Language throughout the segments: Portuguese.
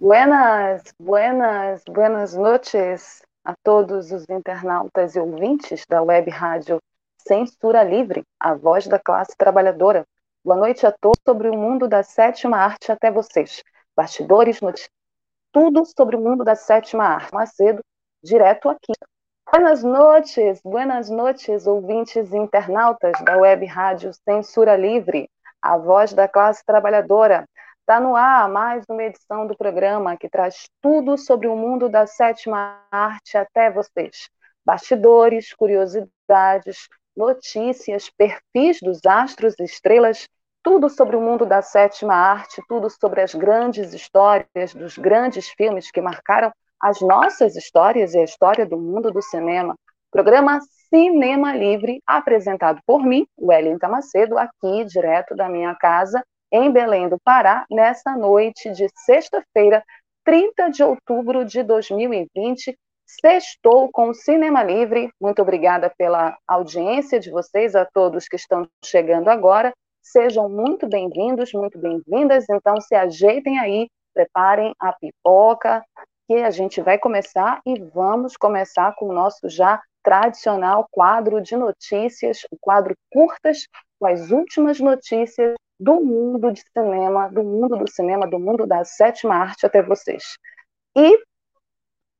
Buenas, buenas, buenas noches a todos os internautas e ouvintes da web rádio Censura Livre, a voz da classe trabalhadora. Boa noite a todos sobre o mundo da sétima arte até vocês. Bastidores, notícias, tudo sobre o mundo da sétima arte. Macedo, direto aqui. Buenas noches, buenas noches, ouvintes e internautas da web rádio Censura Livre, a voz da classe trabalhadora. Está no ar mais uma edição do programa que traz tudo sobre o mundo da sétima arte até vocês. Bastidores, curiosidades, notícias, perfis dos astros e estrelas, tudo sobre o mundo da sétima arte, tudo sobre as grandes histórias dos grandes filmes que marcaram as nossas histórias e a história do mundo do cinema. Programa Cinema Livre, apresentado por mim, Wellington Macedo, aqui direto da minha casa, em Belém do Pará, nessa noite de sexta-feira, 30 de outubro de 2020. Sextou com o Cinema Livre. Muito obrigada pela audiência de vocês, a todos que estão chegando agora. Sejam muito bem-vindos, muito bem-vindas. Então, se ajeitem aí, preparem a pipoca, que a gente vai começar e vamos começar com o nosso já tradicional quadro de notícias, o quadro curtas, com as últimas notícias do mundo de cinema, do mundo do cinema, do mundo da sétima arte até vocês. E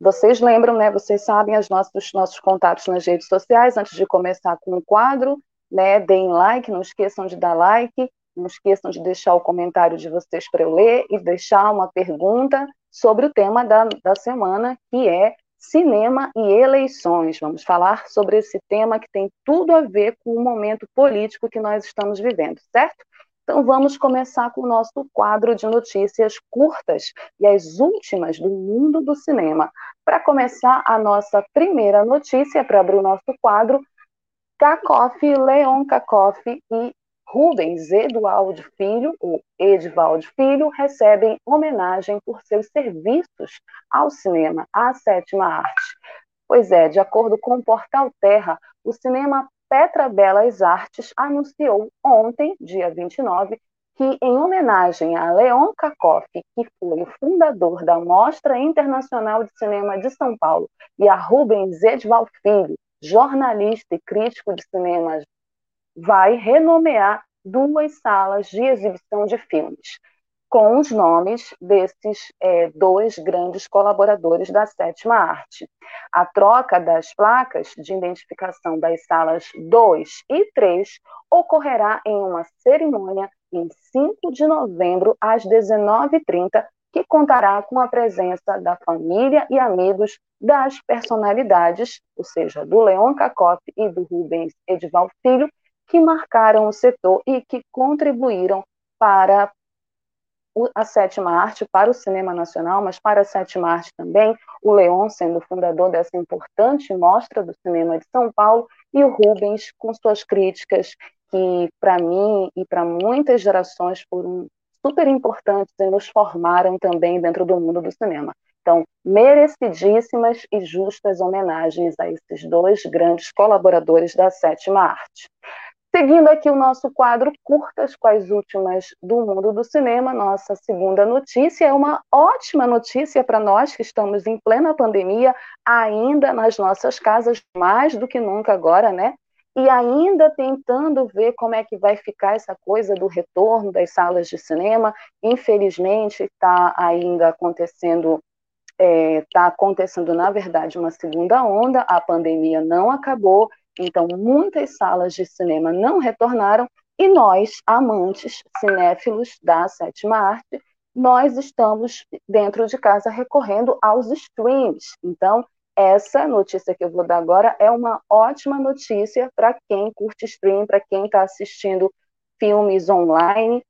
vocês lembram, né? Vocês sabem os nossos, nossos contatos nas redes sociais. Antes de começar com o quadro, né? Deem like, não esqueçam de dar like, não esqueçam de deixar o comentário de vocês para eu ler e deixar uma pergunta sobre o tema da, da semana, que é cinema e eleições. Vamos falar sobre esse tema que tem tudo a ver com o momento político que nós estamos vivendo, certo? Então vamos começar com o nosso quadro de notícias curtas e as últimas do mundo do cinema. Para começar a nossa primeira notícia, para abrir o nosso quadro, Kakoff, Leon Kakoff e Rubens Eduardo Filho, ou Edivaldo Filho, recebem homenagem por seus serviços ao cinema, à sétima arte. Pois é, de acordo com o portal Terra, o cinema Petra Belas Artes anunciou ontem, dia 29, que, em homenagem a Leon Kakoff, que foi o fundador da Mostra Internacional de Cinema de São Paulo, e a Rubens Edval Filho, jornalista e crítico de cinema, vai renomear duas salas de exibição de filmes com os nomes desses é, dois grandes colaboradores da sétima arte. A troca das placas de identificação das salas 2 e 3 ocorrerá em uma cerimônia em 5 de novembro, às 19h30, que contará com a presença da família e amigos das personalidades, ou seja, do Leon Cacoff e do Rubens Edival Filho, que marcaram o setor e que contribuíram para a sétima arte para o cinema nacional, mas para a sétima arte também, o Leon sendo fundador dessa importante mostra do cinema de São Paulo, e o Rubens com suas críticas, que para mim e para muitas gerações foram super importantes e nos formaram também dentro do mundo do cinema. Então, merecidíssimas e justas homenagens a esses dois grandes colaboradores da sétima arte. Seguindo aqui o nosso quadro Curtas com as últimas do mundo do cinema, nossa segunda notícia é uma ótima notícia para nós que estamos em plena pandemia, ainda nas nossas casas, mais do que nunca agora, né? E ainda tentando ver como é que vai ficar essa coisa do retorno das salas de cinema. Infelizmente, está ainda acontecendo está é, tá acontecendo, na verdade, uma segunda onda, a pandemia não acabou, então, muitas salas de cinema não retornaram e nós, amantes, cinéfilos da sétima arte, nós estamos dentro de casa recorrendo aos streams. Então, essa notícia que eu vou dar agora é uma ótima notícia para quem curte stream, para quem está assistindo filmes online.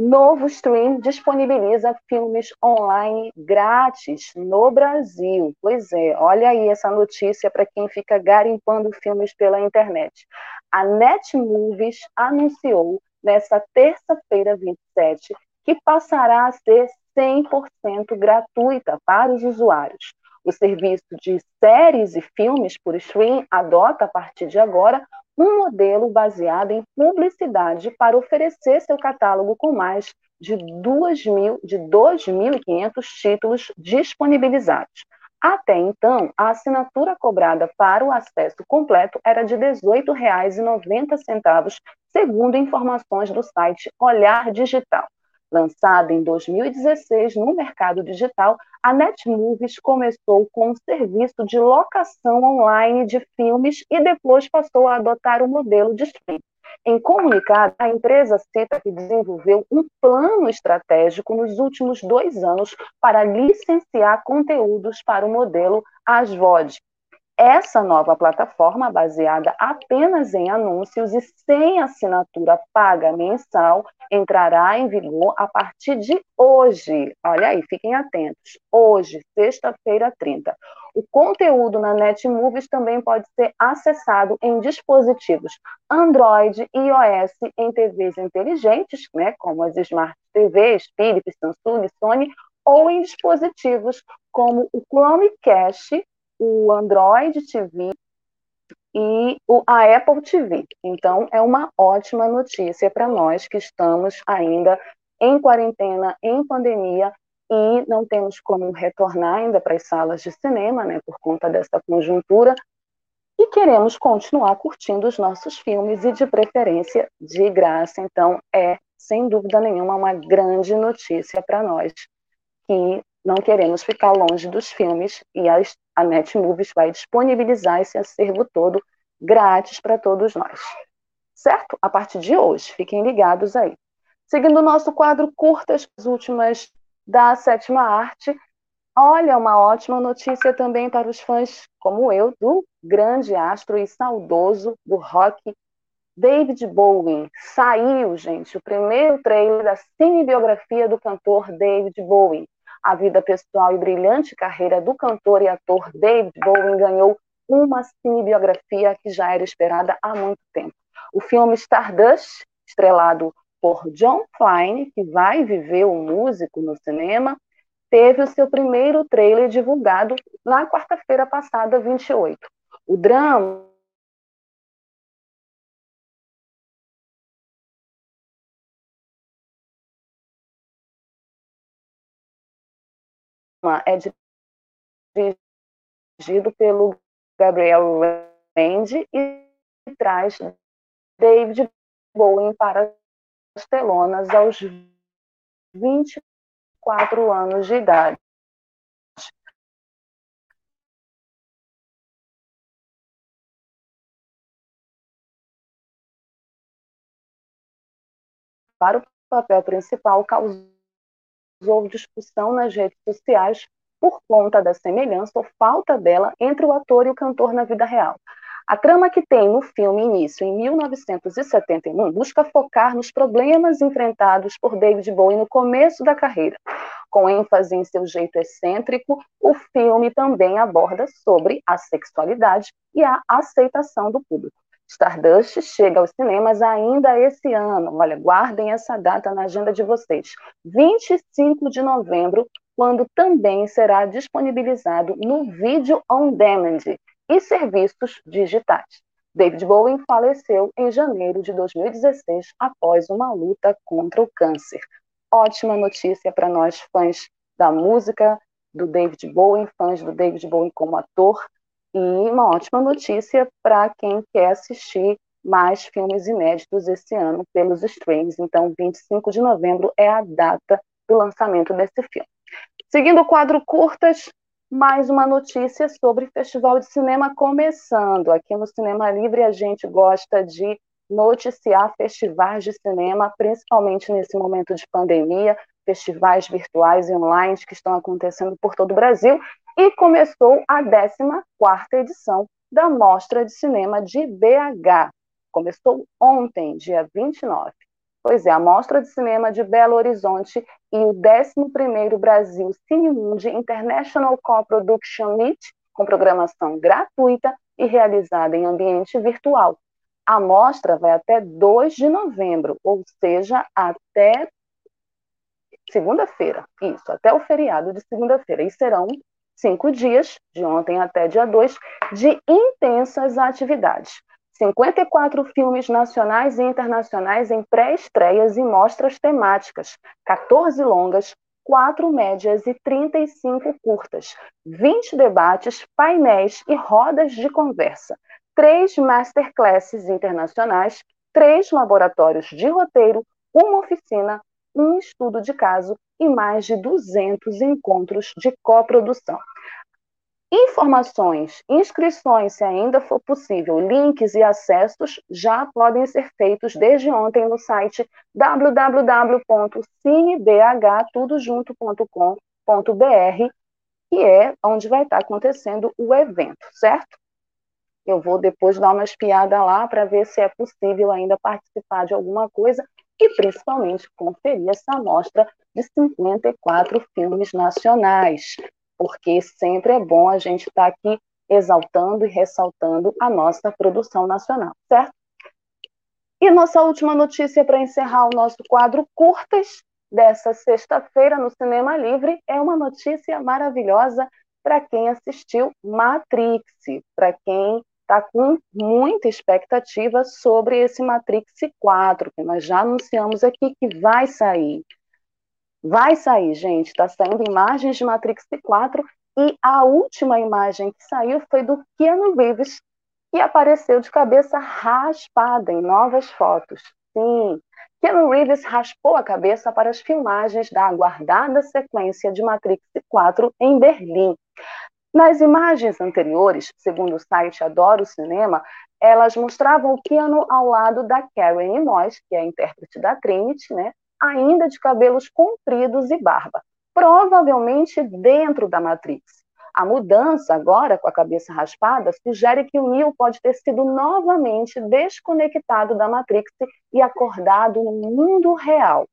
Novo Stream disponibiliza filmes online grátis no Brasil. Pois é, olha aí essa notícia para quem fica garimpando filmes pela internet. A Netmovies anunciou nesta terça-feira 27 que passará a ser 100% gratuita para os usuários. O serviço de séries e filmes por stream adota, a partir de agora, um modelo baseado em publicidade para oferecer seu catálogo com mais de 2.500 títulos disponibilizados. Até então, a assinatura cobrada para o acesso completo era de R$ 18,90, segundo informações do site Olhar Digital. Lançada em 2016 no mercado digital, a Netmovies começou com um serviço de locação online de filmes e depois passou a adotar o modelo de streaming. Em comunicado, a empresa cita que desenvolveu um plano estratégico nos últimos dois anos para licenciar conteúdos para o modelo ASVOD, essa nova plataforma, baseada apenas em anúncios e sem assinatura paga mensal, entrará em vigor a partir de hoje. Olha aí, fiquem atentos. Hoje, sexta-feira 30. O conteúdo na Netmovies também pode ser acessado em dispositivos Android e iOS em TVs inteligentes, né, como as Smart TVs, Philips, Samsung, Sony, ou em dispositivos como o Chromecast o Android TV e a Apple TV. Então, é uma ótima notícia para nós que estamos ainda em quarentena, em pandemia, e não temos como retornar ainda para as salas de cinema, né, por conta dessa conjuntura, e queremos continuar curtindo os nossos filmes e, de preferência, de graça. Então, é, sem dúvida nenhuma, uma grande notícia para nós que não queremos ficar longe dos filmes e a, a Netmovies vai disponibilizar esse acervo todo grátis para todos nós. Certo? A partir de hoje, fiquem ligados aí. Seguindo o nosso quadro curtas, as últimas da sétima arte, olha, uma ótima notícia também para os fãs como eu, do grande astro e saudoso do rock, David Bowie. Saiu, gente, o primeiro trailer da cinebiografia do cantor David Bowie a vida pessoal e brilhante carreira do cantor e ator David Bowie ganhou uma cinebiografia que já era esperada há muito tempo. O filme Stardust, estrelado por John Fine, que vai viver o músico no cinema, teve o seu primeiro trailer divulgado na quarta-feira passada, 28. O drama é dirigido pelo Gabriel Randy e traz David Bowie para as telonas aos 24 anos de idade. Para o papel principal, causou houve discussão nas redes sociais por conta da semelhança ou falta dela entre o ator e o cantor na vida real. A trama que tem no filme início em 1971 busca focar nos problemas enfrentados por David Bowie no começo da carreira. Com ênfase em seu jeito excêntrico, o filme também aborda sobre a sexualidade e a aceitação do público. Stardust chega aos cinemas ainda esse ano. Olha, guardem essa data na agenda de vocês. 25 de novembro, quando também será disponibilizado no vídeo on demand e serviços digitais. David Bowie faleceu em janeiro de 2016 após uma luta contra o câncer. Ótima notícia para nós fãs da música do David Bowie, fãs do David Bowie como ator e uma ótima notícia para quem quer assistir mais filmes inéditos esse ano pelos streams. Então, 25 de novembro é a data do lançamento desse filme. Seguindo o quadro curtas, mais uma notícia sobre Festival de Cinema começando. Aqui no Cinema Livre a gente gosta de noticiar festivais de cinema, principalmente nesse momento de pandemia, festivais virtuais e online que estão acontecendo por todo o Brasil e começou a 14ª edição da Mostra de Cinema de BH. Começou ontem, dia 29. Pois é, a Mostra de Cinema de Belo Horizonte e o 11º Brasil Cinemundi International Co-Production Meet, com programação gratuita e realizada em ambiente virtual. A mostra vai até 2 de novembro, ou seja, até segunda-feira. Isso, até o feriado de segunda-feira. E serão cinco dias, de ontem até dia 2, de intensas atividades. 54 filmes nacionais e internacionais em pré-estreias e mostras temáticas, 14 longas, 4 médias e 35 curtas, 20 debates, painéis e rodas de conversa, 3 masterclasses internacionais, 3 laboratórios de roteiro, uma oficina, um estudo de caso e mais de 200 encontros de coprodução. Informações, inscrições, se ainda for possível, links e acessos já podem ser feitos desde ontem no site www.cinebh.com.br, que é onde vai estar acontecendo o evento, certo? Eu vou depois dar uma espiada lá para ver se é possível ainda participar de alguma coisa e principalmente conferir essa amostra de 54 filmes nacionais porque sempre é bom a gente estar tá aqui exaltando e ressaltando a nossa produção nacional, certo? E nossa última notícia para encerrar o nosso quadro curtas dessa sexta-feira no Cinema Livre é uma notícia maravilhosa para quem assistiu Matrix, para quem está com muita expectativa sobre esse Matrix 4, que nós já anunciamos aqui que vai sair. Vai sair, gente, está saindo imagens de Matrix 4 e a última imagem que saiu foi do Keanu Reeves, que apareceu de cabeça raspada em novas fotos. Sim, Keanu Reeves raspou a cabeça para as filmagens da aguardada sequência de Matrix 4 em Berlim. Nas imagens anteriores, segundo o site Adoro Cinema, elas mostravam o Keanu ao lado da Karen Moss, que é a intérprete da Trinity, né, ainda de cabelos compridos e barba, provavelmente dentro da Matrix. A mudança agora, com a cabeça raspada, sugere que o Neo pode ter sido novamente desconectado da Matrix e acordado no mundo real.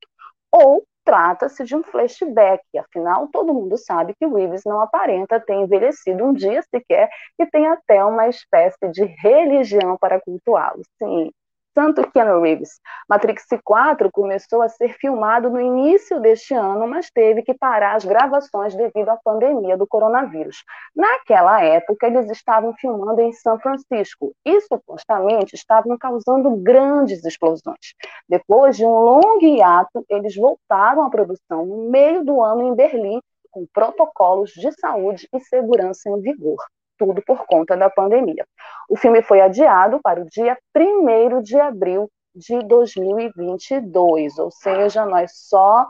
Ou trata-se de um flashback, afinal, todo mundo sabe que Reeves não aparenta ter envelhecido um dia sequer e tem até uma espécie de religião para cultuá-lo. Sim, tanto Keanu Reeves. Matrix 4 começou a ser filmado no início deste ano, mas teve que parar as gravações devido à pandemia do coronavírus. Naquela época, eles estavam filmando em São Francisco e supostamente estavam causando grandes explosões. Depois de um longo hiato, eles voltaram à produção no meio do ano em Berlim, com protocolos de saúde e segurança em vigor tudo por conta da pandemia. O filme foi adiado para o dia 1 de abril de 2022, ou seja, nós só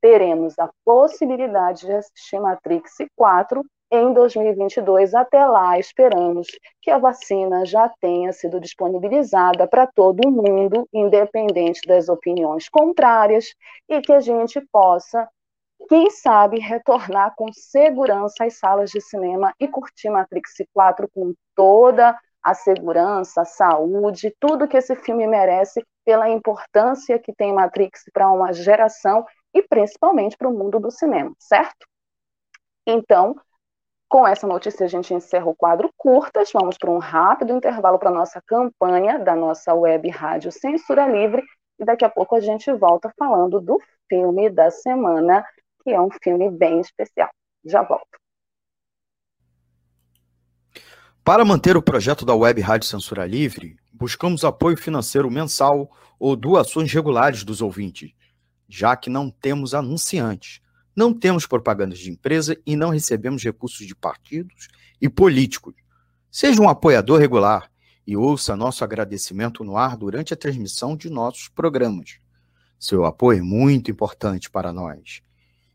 teremos a possibilidade de assistir Matrix 4 em 2022. Até lá, esperamos que a vacina já tenha sido disponibilizada para todo mundo, independente das opiniões contrárias, e que a gente possa quem sabe retornar com segurança às salas de cinema e curtir Matrix 4 com toda a segurança, a saúde, tudo que esse filme merece pela importância que tem Matrix para uma geração e principalmente para o mundo do cinema, certo? Então, com essa notícia a gente encerra o quadro curtas, vamos para um rápido intervalo para nossa campanha da nossa web rádio Censura Livre e daqui a pouco a gente volta falando do filme da semana que é um filme bem especial. Já volto. Para manter o projeto da Web Rádio Censura Livre, buscamos apoio financeiro mensal ou doações regulares dos ouvintes, já que não temos anunciantes, não temos propagandas de empresa e não recebemos recursos de partidos e políticos. Seja um apoiador regular e ouça nosso agradecimento no ar durante a transmissão de nossos programas. Seu apoio é muito importante para nós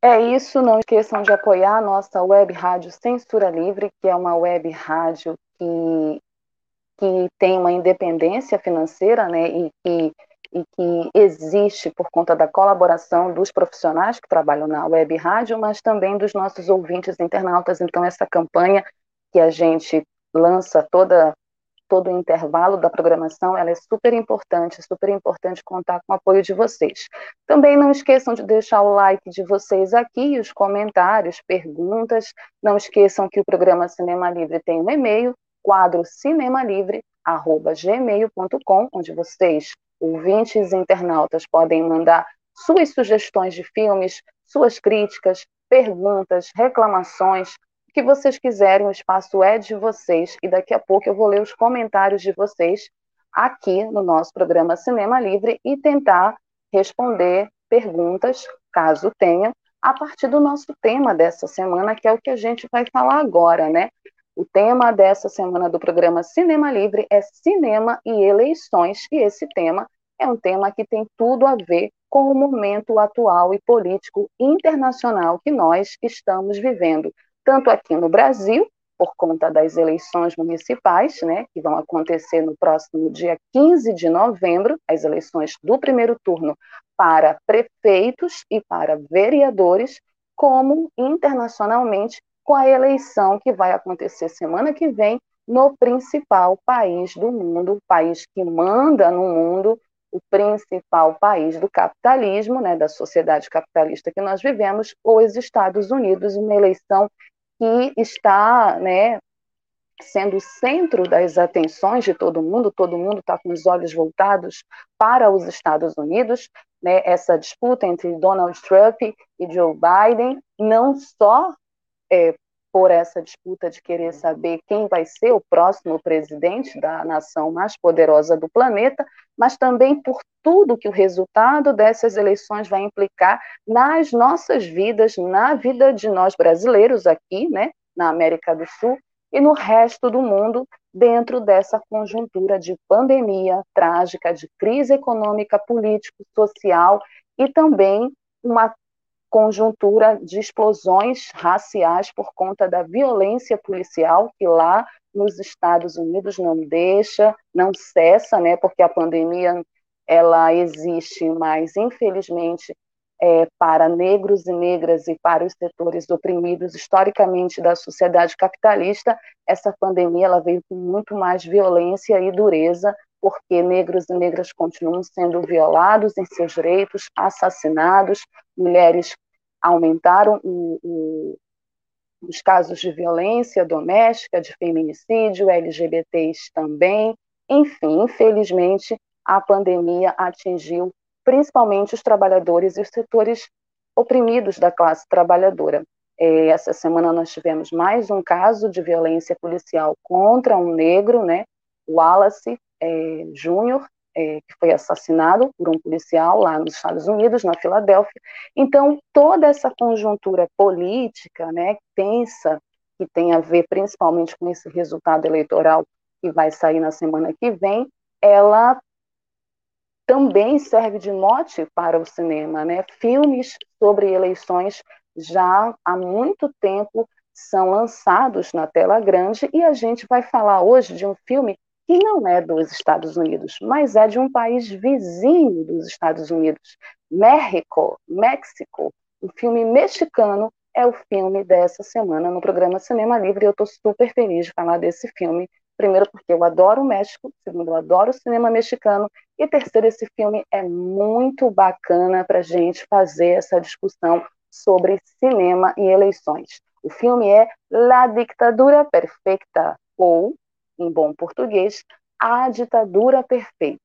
É isso, não esqueçam de apoiar a nossa web rádio Censura Livre, que é uma web rádio que, que tem uma independência financeira, né, e que, e que existe por conta da colaboração dos profissionais que trabalham na web rádio, mas também dos nossos ouvintes internautas. Então, essa campanha que a gente lança toda todo o intervalo da programação, ela é super importante, super importante contar com o apoio de vocês. Também não esqueçam de deixar o like de vocês aqui, os comentários, perguntas. Não esqueçam que o programa Cinema Livre tem um e-mail, quadro cinemalivre@gmail.com, onde vocês, ouvintes e internautas, podem mandar suas sugestões de filmes, suas críticas, perguntas, reclamações, que vocês quiserem, o espaço é de vocês e daqui a pouco eu vou ler os comentários de vocês aqui no nosso programa Cinema Livre e tentar responder perguntas, caso tenha, a partir do nosso tema dessa semana, que é o que a gente vai falar agora, né? O tema dessa semana do programa Cinema Livre é cinema e eleições, e esse tema é um tema que tem tudo a ver com o momento atual e político internacional que nós estamos vivendo tanto aqui no Brasil, por conta das eleições municipais, né, que vão acontecer no próximo dia 15 de novembro, as eleições do primeiro turno para prefeitos e para vereadores, como internacionalmente com a eleição que vai acontecer semana que vem no principal país do mundo, o país que manda no mundo, o principal país do capitalismo, né, da sociedade capitalista que nós vivemos, os Estados Unidos, uma eleição que está né, sendo o centro das atenções de todo mundo, todo mundo está com os olhos voltados para os Estados Unidos, né, essa disputa entre Donald Trump e Joe Biden, não só é, por essa disputa de querer saber quem vai ser o próximo presidente da nação mais poderosa do planeta, mas também por tudo que o resultado dessas eleições vai implicar nas nossas vidas, na vida de nós brasileiros aqui, né, na América do Sul e no resto do mundo, dentro dessa conjuntura de pandemia trágica, de crise econômica, político, social e também uma conjuntura de explosões raciais por conta da violência policial que lá nos Estados Unidos não deixa, não cessa, né? Porque a pandemia ela existe, mas infelizmente é, para negros e negras e para os setores oprimidos historicamente da sociedade capitalista, essa pandemia ela veio com muito mais violência e dureza, porque negros e negras continuam sendo violados em seus direitos, assassinados, mulheres aumentaram o, o, os casos de violência doméstica, de feminicídio, LGBTs também. Enfim, infelizmente, a pandemia atingiu principalmente os trabalhadores e os setores oprimidos da classe trabalhadora. É, essa semana nós tivemos mais um caso de violência policial contra um negro, né, Wallace é, Júnior, é, que foi assassinado por um policial lá nos Estados Unidos, na Filadélfia. Então, toda essa conjuntura política, né, tensa, que tem a ver principalmente com esse resultado eleitoral que vai sair na semana que vem, ela também serve de mote para o cinema, né? Filmes sobre eleições já há muito tempo são lançados na tela grande e a gente vai falar hoje de um filme que não é dos Estados Unidos, mas é de um país vizinho dos Estados Unidos, México, México. O filme mexicano é o filme dessa semana no programa Cinema Livre. Eu estou super feliz de falar desse filme. Primeiro, porque eu adoro o México. Segundo, eu adoro o cinema mexicano. E terceiro, esse filme é muito bacana para gente fazer essa discussão sobre cinema e eleições. O filme é La Dictadura Perfecta, ou em bom português, A Ditadura Perfeita.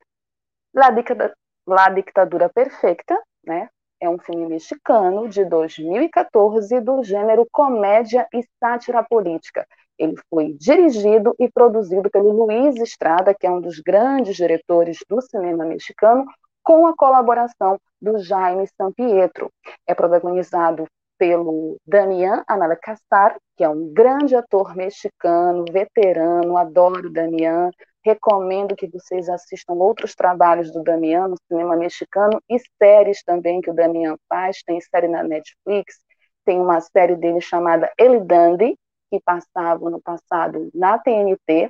La, Dicta, La Dictadura Perfeita, né, é um filme mexicano de 2014 do gênero comédia e sátira política. Ele foi dirigido e produzido pelo Luiz Estrada, que é um dos grandes diretores do cinema mexicano, com a colaboração do Jaime Sampietro. É protagonizado pelo Damian Analcassar, que é um grande ator mexicano, veterano, adoro Damian, recomendo que vocês assistam outros trabalhos do Damian no cinema mexicano e séries também que o Damian faz, tem série na Netflix, tem uma série dele chamada El Dandy, que passava no passado na TNT,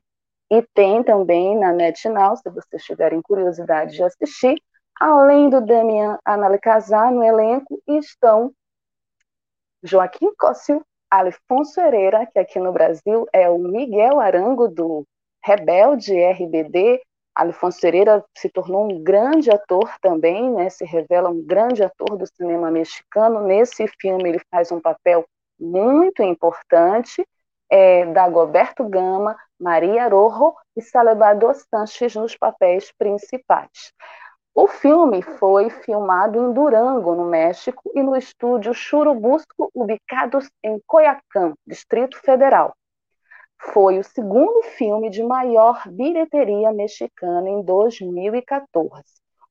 e tem também na NetNow, se vocês tiverem curiosidade de assistir. Além do Damian Analcazar no elenco, estão Joaquim Cóssio, Alfonso Herrera, que aqui no Brasil é o Miguel Arango do Rebelde RBD. Alfonso Herrera se tornou um grande ator também, né? se revela um grande ator do cinema mexicano. Nesse filme ele faz um papel muito importante. É, Dagoberto Gama, Maria Rojo e Salvador Sanches nos papéis principais. O filme foi filmado em Durango, no México, e no estúdio Churubusco, ubicados em Coyacán, Distrito Federal. Foi o segundo filme de maior bilheteria mexicana em 2014,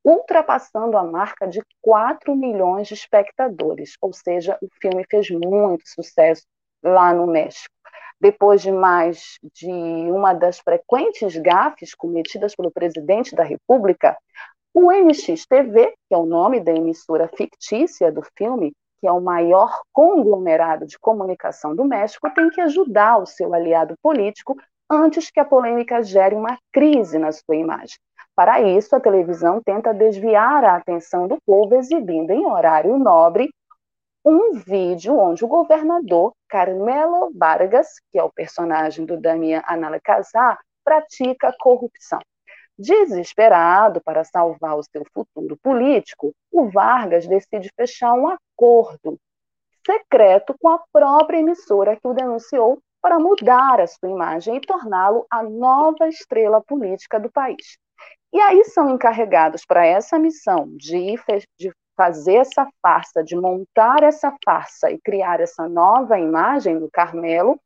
ultrapassando a marca de 4 milhões de espectadores, ou seja, o filme fez muito sucesso lá no México. Depois de mais de uma das frequentes gafes cometidas pelo presidente da República, o MXTV, que é o nome da emissora fictícia do filme, que é o maior conglomerado de comunicação do México, tem que ajudar o seu aliado político antes que a polêmica gere uma crise na sua imagem. Para isso, a televisão tenta desviar a atenção do povo, exibindo em horário nobre um vídeo onde o governador Carmelo Vargas, que é o personagem do Damian Analcazar, pratica corrupção. Desesperado para salvar o seu futuro político, o Vargas decide fechar um acordo secreto com a própria emissora que o denunciou para mudar a sua imagem e torná-lo a nova estrela política do país. E aí são encarregados para essa missão de, de fazer essa farsa, de montar essa farsa e criar essa nova imagem do Carmelo,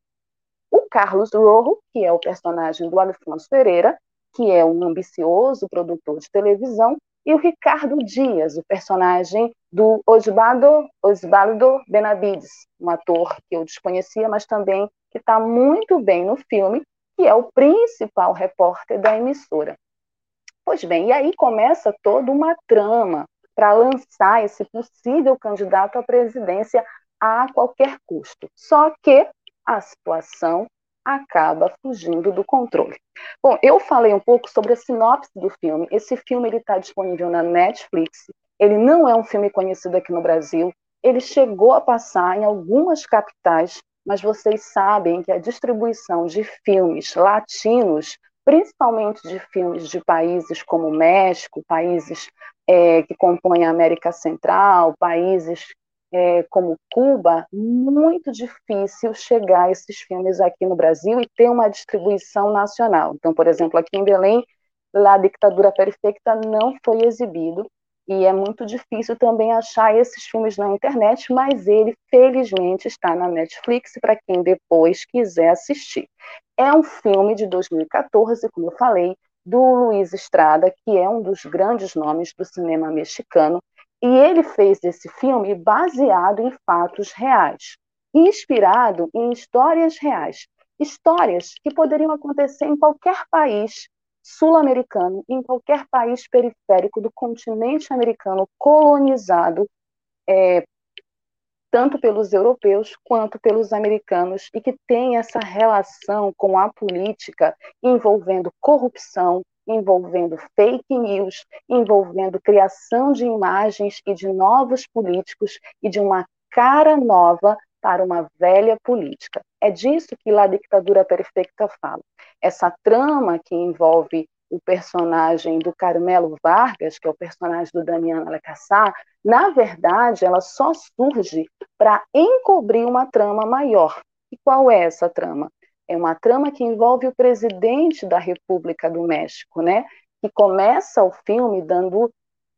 o Carlos Rojo, que é o personagem do Alfonso Pereira, que é um ambicioso produtor de televisão, e o Ricardo Dias, o personagem do Osvaldo, Osvaldo Benavides, um ator que eu desconhecia, mas também que está muito bem no filme, que é o principal repórter da emissora. Pois bem, e aí começa toda uma trama para lançar esse possível candidato à presidência a qualquer custo. Só que a situação acaba fugindo do controle. Bom, eu falei um pouco sobre a sinopse do filme. Esse filme ele está disponível na Netflix. Ele não é um filme conhecido aqui no Brasil. Ele chegou a passar em algumas capitais, mas vocês sabem que a distribuição de filmes latinos, principalmente de filmes de países como México, países é, que compõem a América Central, países é, como Cuba, muito difícil chegar a esses filmes aqui no Brasil e ter uma distribuição nacional. Então, por exemplo, aqui em Belém, La Ditadura Perfeita não foi exibido, e é muito difícil também achar esses filmes na internet, mas ele, felizmente, está na Netflix para quem depois quiser assistir. É um filme de 2014, como eu falei, do Luiz Estrada, que é um dos grandes nomes do cinema mexicano, e ele fez esse filme baseado em fatos reais, inspirado em histórias reais, histórias que poderiam acontecer em qualquer país sul-americano, em qualquer país periférico do continente americano colonizado, é, tanto pelos europeus quanto pelos americanos, e que tem essa relação com a política envolvendo corrupção, envolvendo fake news, envolvendo criação de imagens e de novos políticos e de uma cara nova para uma velha política. É disso que La Ditadura Perfeita fala. Essa trama que envolve o personagem do Carmelo Vargas, que é o personagem do Damiano Alcaçar, na verdade, ela só surge para encobrir uma trama maior. E qual é essa trama? É uma trama que envolve o presidente da República do México, né? Que começa o filme dando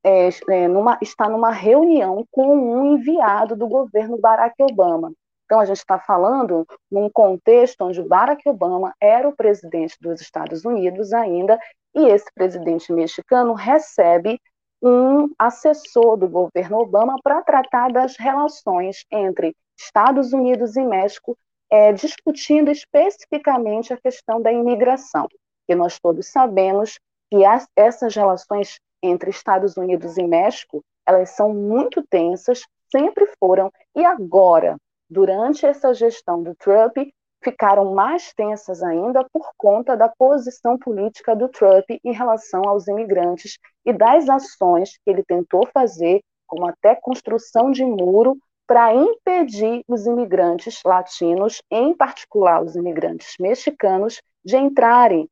é, é, numa, está numa reunião com um enviado do governo Barack Obama. Então, a gente está falando num contexto onde Barack Obama era o presidente dos Estados Unidos ainda, e esse presidente mexicano recebe um assessor do governo Obama para tratar das relações entre Estados Unidos e México, é, discutindo especificamente a questão da imigração, que nós todos sabemos que as, essas relações entre Estados Unidos e México, elas são muito tensas, sempre foram, e agora, durante essa gestão do Trump, ficaram mais tensas ainda por conta da posição política do Trump em relação aos imigrantes e das ações que ele tentou fazer, como até construção de muro, para impedir os imigrantes latinos, em particular os imigrantes mexicanos, de entrarem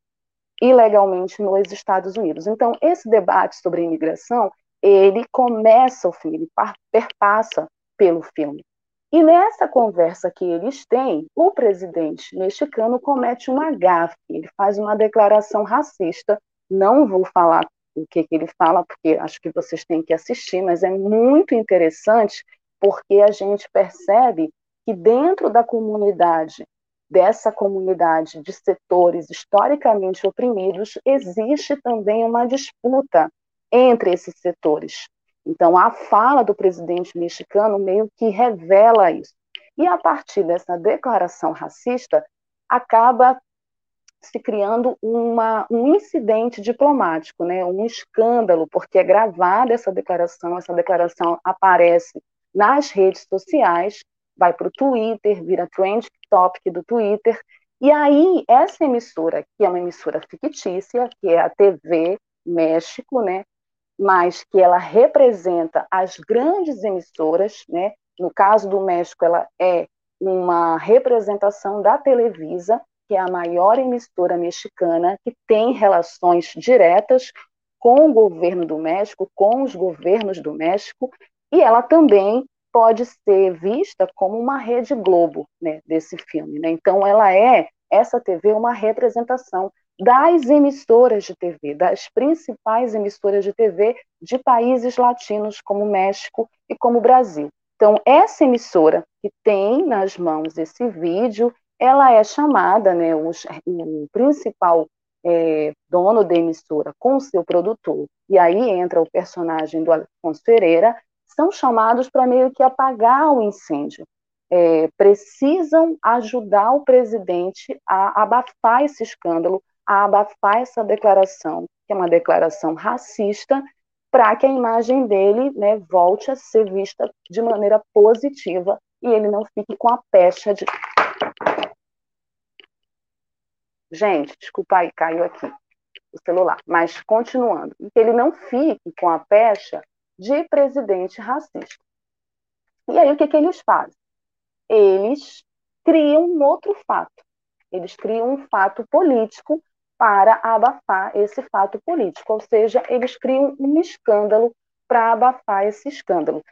ilegalmente nos Estados Unidos. Então, esse debate sobre imigração, ele começa o filme, ele perpassa pelo filme. E nessa conversa que eles têm, o presidente mexicano comete uma gafe, ele faz uma declaração racista. Não vou falar o que, que ele fala, porque acho que vocês têm que assistir, mas é muito interessante porque a gente percebe que dentro da comunidade, dessa comunidade de setores historicamente oprimidos, existe também uma disputa entre esses setores. Então, a fala do presidente mexicano meio que revela isso. E a partir dessa declaração racista, acaba se criando uma, um incidente diplomático, né, um escândalo, porque é gravada essa declaração, essa declaração aparece nas redes sociais, vai para o Twitter, vira trend topic do Twitter, e aí essa emissora, que é uma emissora fictícia, que é a TV México, né, mas que ela representa as grandes emissoras, né? No caso do México, ela é uma representação da Televisa, que é a maior emissora mexicana que tem relações diretas com o governo do México, com os governos do México, e ela também pode ser vista como uma rede Globo, né, desse filme, né? Então ela é essa TV uma representação das emissoras de TV, das principais emissoras de TV de países latinos como México e como Brasil. Então, essa emissora que tem nas mãos esse vídeo, ela é chamada, né, o, o principal é, dono da emissora com seu produtor, e aí entra o personagem do Alfonso Pereira, são chamados para meio que apagar o incêndio. É, precisam ajudar o presidente a abafar esse escândalo, a abafar essa declaração, que é uma declaração racista, para que a imagem dele né, volte a ser vista de maneira positiva e ele não fique com a pecha de. Gente, desculpa aí, caiu aqui o celular. Mas continuando, que ele não fique com a pecha de presidente racista. E aí o que, que eles fazem? Eles criam um outro fato. Eles criam um fato político para abafar esse fato político, ou seja, eles criam um escândalo para abafar esse escândalo.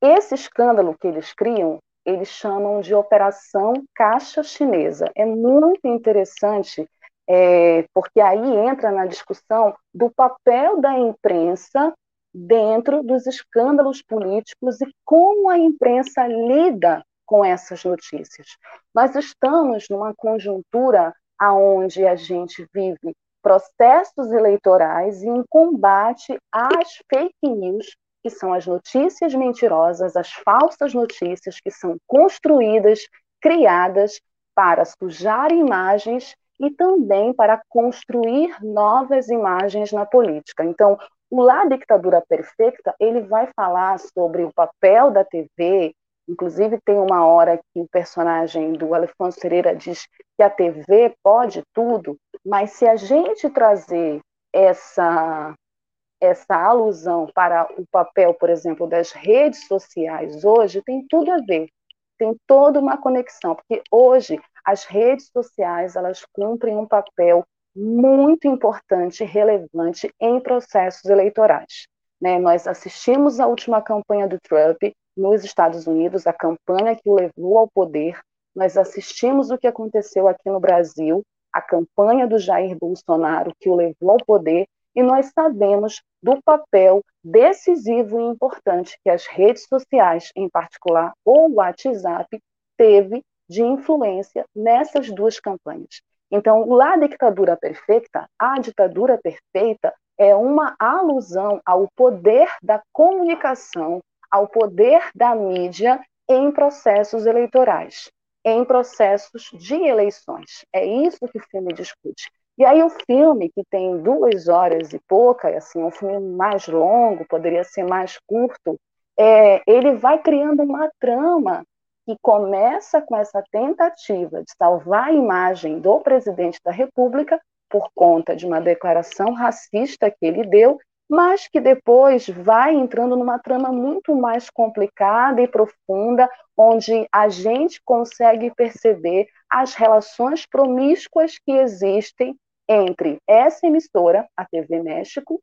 Esse escândalo que eles criam, eles chamam de Operação Caixa Chinesa. É muito interessante, é, porque aí entra na discussão do papel da imprensa dentro dos escândalos políticos e como a imprensa lida com essas notícias. Nós estamos numa conjuntura aonde a gente vive processos eleitorais e um combate às fake news, que são as notícias mentirosas, as falsas notícias que são construídas, criadas para sujar imagens e também para construir novas imagens na política. Então, o La Ditadura Perfeita, ele vai falar sobre o papel da TV, Inclusive, tem uma hora que o personagem do Alfonso Pereira diz que a TV pode tudo, mas se a gente trazer essa, essa alusão para o papel, por exemplo, das redes sociais hoje, tem tudo a ver, tem toda uma conexão, porque hoje as redes sociais elas cumprem um papel muito importante e relevante em processos eleitorais. Né? Nós assistimos à última campanha do Trump, nos Estados Unidos, a campanha que o levou ao poder. Nós assistimos o que aconteceu aqui no Brasil, a campanha do Jair Bolsonaro que o levou ao poder, e nós sabemos do papel decisivo e importante que as redes sociais, em particular o WhatsApp, teve de influência nessas duas campanhas. Então, lá ditadura perfeita, a ditadura perfeita é uma alusão ao poder da comunicação, ao poder da mídia em processos eleitorais, em processos de eleições. É isso que o filme discute. E aí o filme, que tem duas horas e pouca, assim, um filme mais longo, poderia ser mais curto, é, ele vai criando uma trama que começa com essa tentativa de salvar a imagem do presidente da República por conta de uma declaração racista que ele deu, mas que depois vai entrando numa trama muito mais complicada e profunda, onde a gente consegue perceber as relações promíscuas que existem entre essa emissora, a TV México,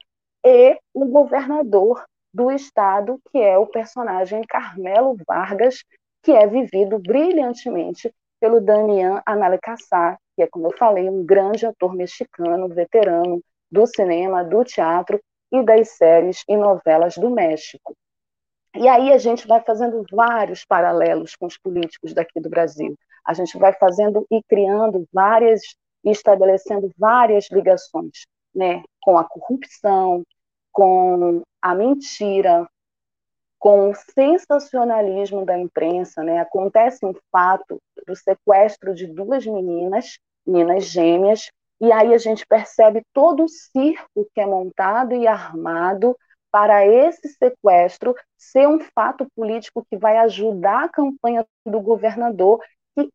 e o governador do estado, que é o personagem Carmelo Vargas, que é vivido brilhantemente pelo Damian Analicassar, que é, como eu falei, um grande ator mexicano, veterano do cinema, do teatro e das séries e novelas do México. E aí a gente vai fazendo vários paralelos com os políticos daqui do Brasil. A gente vai fazendo e criando várias e estabelecendo várias ligações, né, com a corrupção, com a mentira, com o sensacionalismo da imprensa, né? Acontece um fato do sequestro de duas meninas, meninas gêmeas, e aí a gente percebe todo o circo que é montado e armado para esse sequestro ser um fato político que vai ajudar a campanha do governador que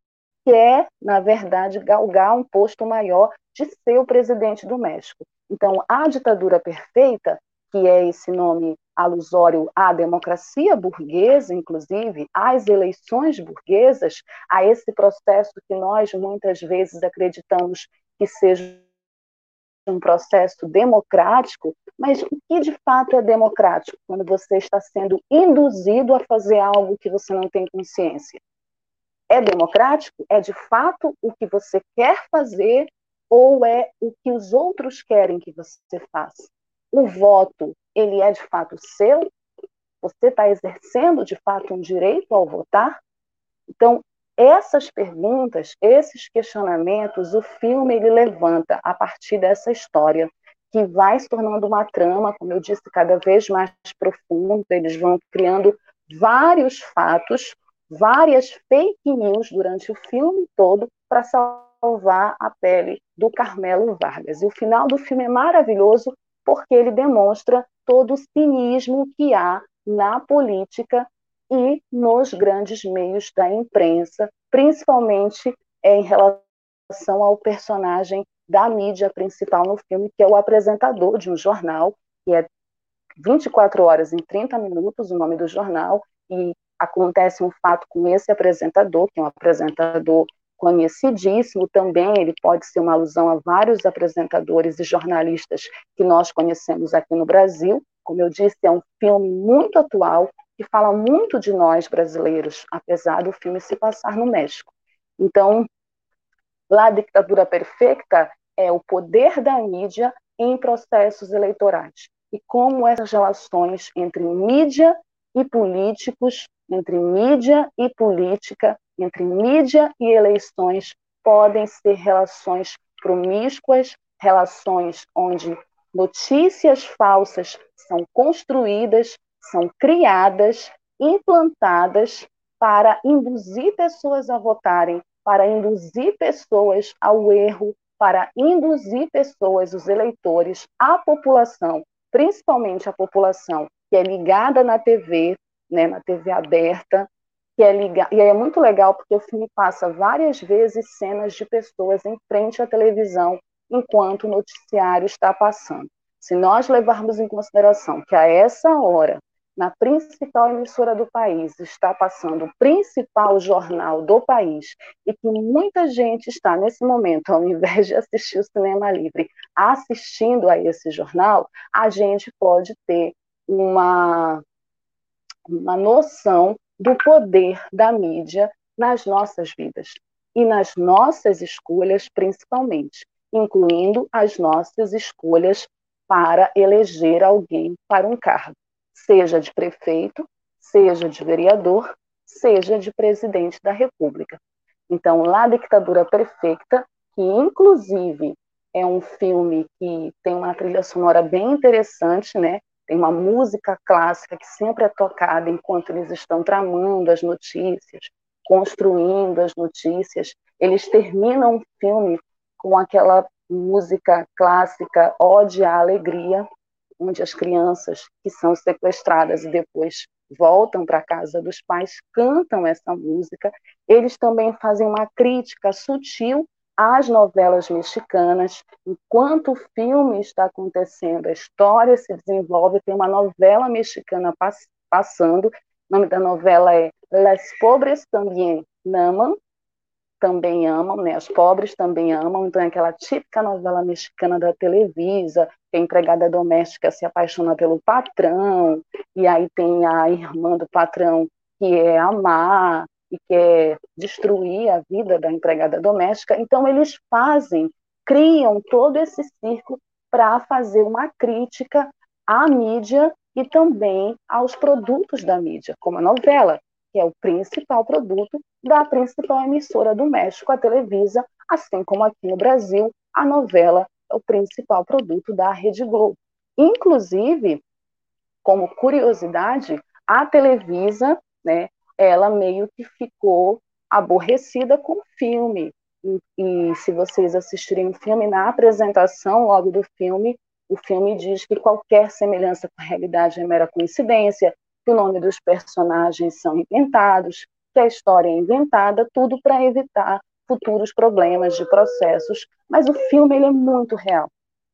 quer, na verdade, galgar um posto maior de ser o presidente do México. Então, a ditadura perfeita que é esse nome alusório à democracia burguesa, inclusive, às eleições burguesas, a esse processo que nós muitas vezes acreditamos que seja um processo democrático, mas o que de fato é democrático quando você está sendo induzido a fazer algo que você não tem consciência? É democrático? É de fato o que você quer fazer ou é o que os outros querem que você faça? o voto ele é de fato seu? Você está exercendo de fato um direito ao votar? Então, essas perguntas, esses questionamentos, o filme ele levanta a partir dessa história que vai se tornando uma trama, como eu disse, cada vez mais profunda. Eles vão criando vários fatos, várias fake news durante o filme todo para salvar a pele do Carmelo Vargas. E o final do filme é maravilhoso porque ele demonstra todo o cinismo que há na política e nos grandes meios da imprensa, principalmente em relação ao personagem da mídia principal no filme, que é o apresentador de um jornal, que é 24 horas em 30 minutos, o nome do jornal, e acontece um fato com esse apresentador, que é um apresentador conhecidíssimo também, ele pode ser uma alusão a vários apresentadores e jornalistas que nós conhecemos aqui no Brasil. Como eu disse, é um filme muito atual que fala muito de nós brasileiros, apesar do filme se passar no México. Então, La Ditadura Perfeita é o poder da mídia em processos eleitorais e como essas relações entre mídia e políticos, entre mídia e política, entre mídia e eleições podem ser relações promíscuas, relações onde notícias falsas são construídas, são criadas, implantadas para induzir pessoas a votarem, para induzir pessoas ao erro, para induzir pessoas, os eleitores, a população, principalmente a população que é ligada na TV, né, na TV aberta, que é ligar, e é muito legal porque o filme passa várias vezes cenas de pessoas em frente à televisão enquanto o noticiário está passando. Se nós levarmos em consideração que a essa hora, na principal emissora do país, está passando o principal jornal do país e que muita gente está nesse momento, ao invés de assistir o Cinema Livre, assistindo a esse jornal, a gente pode ter uma, uma noção do poder da mídia nas nossas vidas e nas nossas escolhas, principalmente, incluindo as nossas escolhas para eleger alguém para um cargo, seja de prefeito, seja de vereador, seja de presidente da República. Então, lá a ditadura perfeita, que inclusive É um filme que tem uma trilha sonora bem interessante, né? Tem uma música clássica que sempre é tocada enquanto eles estão tramando as notícias, construindo as notícias. Eles terminam o filme com aquela música clássica Ode à Alegria, onde as crianças que são sequestradas e depois voltam para a casa dos pais cantam essa música. Eles também fazem uma crítica sutil às novelas mexicanas. Enquanto o filme está acontecendo, a história se desenvolve, tem uma novela mexicana pass passando. O nome da novela é Las Pobres Também Naman, também amam, né? Os pobres também amam. Então é aquela típica novela mexicana da Televisa, que a empregada doméstica se apaixona pelo patrão, e aí tem a irmã do patrão que é amar e quer destruir a vida da empregada doméstica. Então eles fazem, criam todo esse circo para fazer uma crítica à mídia e também aos produtos da mídia, como a novela que é o principal produto da principal emissora do México, a Televisa, assim como aqui no Brasil, a novela é o principal produto da Rede Globo. Inclusive, como curiosidade, a Televisa, né, ela meio que ficou aborrecida com o filme. E, e se vocês assistirem o filme, na apresentação logo do filme, o filme diz que qualquer semelhança com a realidade é mera coincidência, que o nome dos personagens são inventados, que a história é inventada, tudo para evitar futuros problemas de processos. Mas o filme ele é muito real.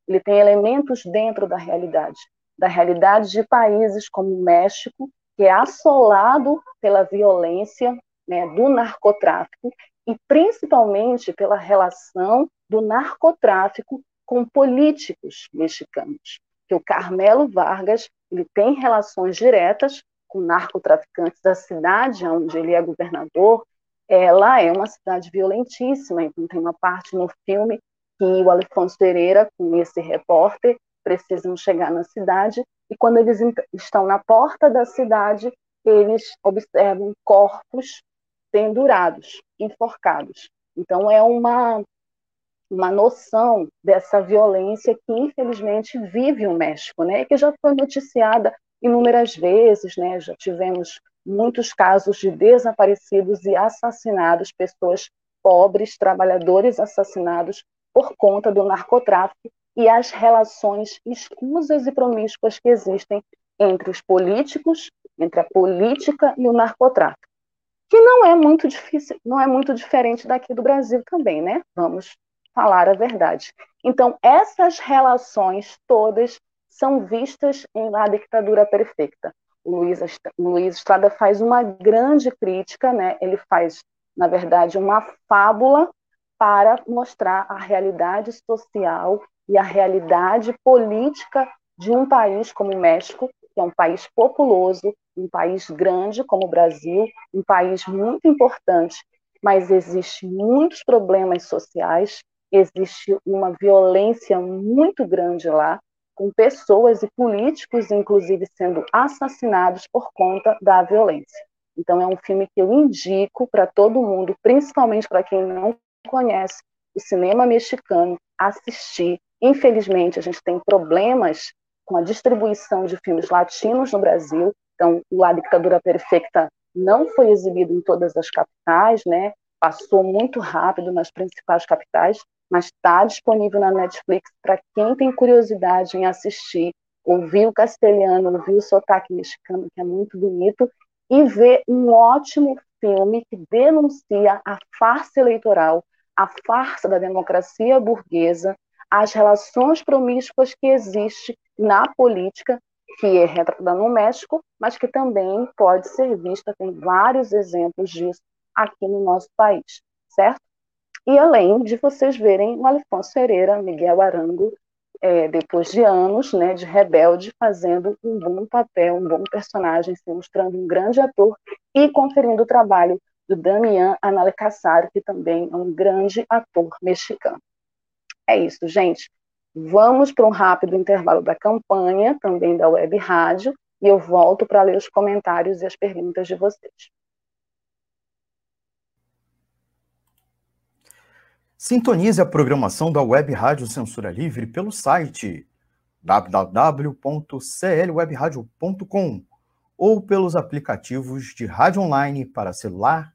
Ele tem elementos dentro da realidade, da realidade de países como o México, que é assolado pela violência né, do narcotráfico e principalmente pela relação do narcotráfico com políticos mexicanos. Que o Carmelo Vargas ele tem relações diretas com narcotraficantes da cidade onde ele é governador. Ela é uma cidade violentíssima, então tem uma parte no filme que o Alfonso Pereira, com esse repórter, precisam chegar na cidade e quando eles estão na porta da cidade, eles observam corpos pendurados, enforcados. Então é uma uma noção dessa violência que infelizmente vive o México, né? Que já foi noticiada inúmeras vezes, né? Já tivemos muitos casos de desaparecidos e assassinados, pessoas pobres, trabalhadores assassinados por conta do narcotráfico e as relações escusas e promíscuas que existem entre os políticos, entre a política e o narcotráfico. Que não é muito difícil, não é muito diferente daqui do Brasil também, né? Vamos falar a verdade. Então, essas relações todas são vistas em A Ditadura Perfeita. O Luiz, Luiz Estrada faz uma grande crítica, né? ele faz, na verdade, uma fábula para mostrar a realidade social e a realidade política de um país como o México, que é um país populoso, um país grande como o Brasil, um país muito importante, mas existem muitos problemas sociais, existe uma violência muito grande lá, com pessoas e políticos, inclusive, sendo assassinados por conta da violência. Então, é um filme que eu indico para todo mundo, principalmente para quem não conhece o cinema mexicano, assistir. Infelizmente, a gente tem problemas com a distribuição de filmes latinos no Brasil. Então, o A Ditadura Perfeita não foi exibido em todas as capitais, né? Passou muito rápido nas principais capitais, mas está disponível na Netflix para quem tem curiosidade em assistir, ouvir o castelhano, ouvir o sotaque mexicano, que é muito bonito, e ver um ótimo filme que denuncia a farsa eleitoral, a farsa da democracia burguesa, as relações promíscuas que existem na política, que é retratada no México, mas que também pode ser vista, tem vários exemplos disso aqui no nosso país, certo? E além de vocês verem o Alfonso Ferreira, Miguel Arango, é, depois de anos né, de rebelde, fazendo um bom papel, um bom personagem, se mostrando um grande ator e conferindo trabalho do Damian Analcassar, que também é um grande ator mexicano. É isso, gente. Vamos para um rápido intervalo da campanha, também da Web Rádio, e eu volto para ler os comentários e as perguntas de vocês. Sintonize a programação da Web Rádio Censura Livre pelo site www.clwebradio.com ou pelos aplicativos de rádio online para celular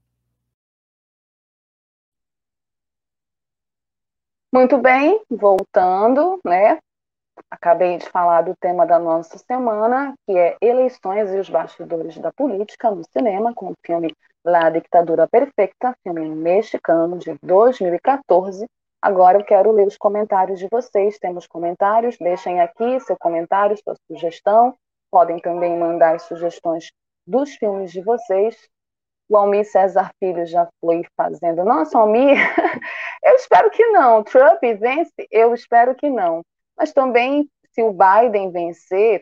Muito bem, voltando, né? Acabei de falar do tema da nossa semana, que é eleições e os bastidores da política no cinema, com o filme La Dictadura Perfeita, filme mexicano de 2014. Agora eu quero ler os comentários de vocês. Temos comentários, deixem aqui seu comentário, sua sugestão. Podem também mandar as sugestões dos filmes de vocês. O Almir César Filho já foi fazendo. Nossa, Almir, espero que não. Trump vence? Eu espero que não. Mas também, se o Biden vencer,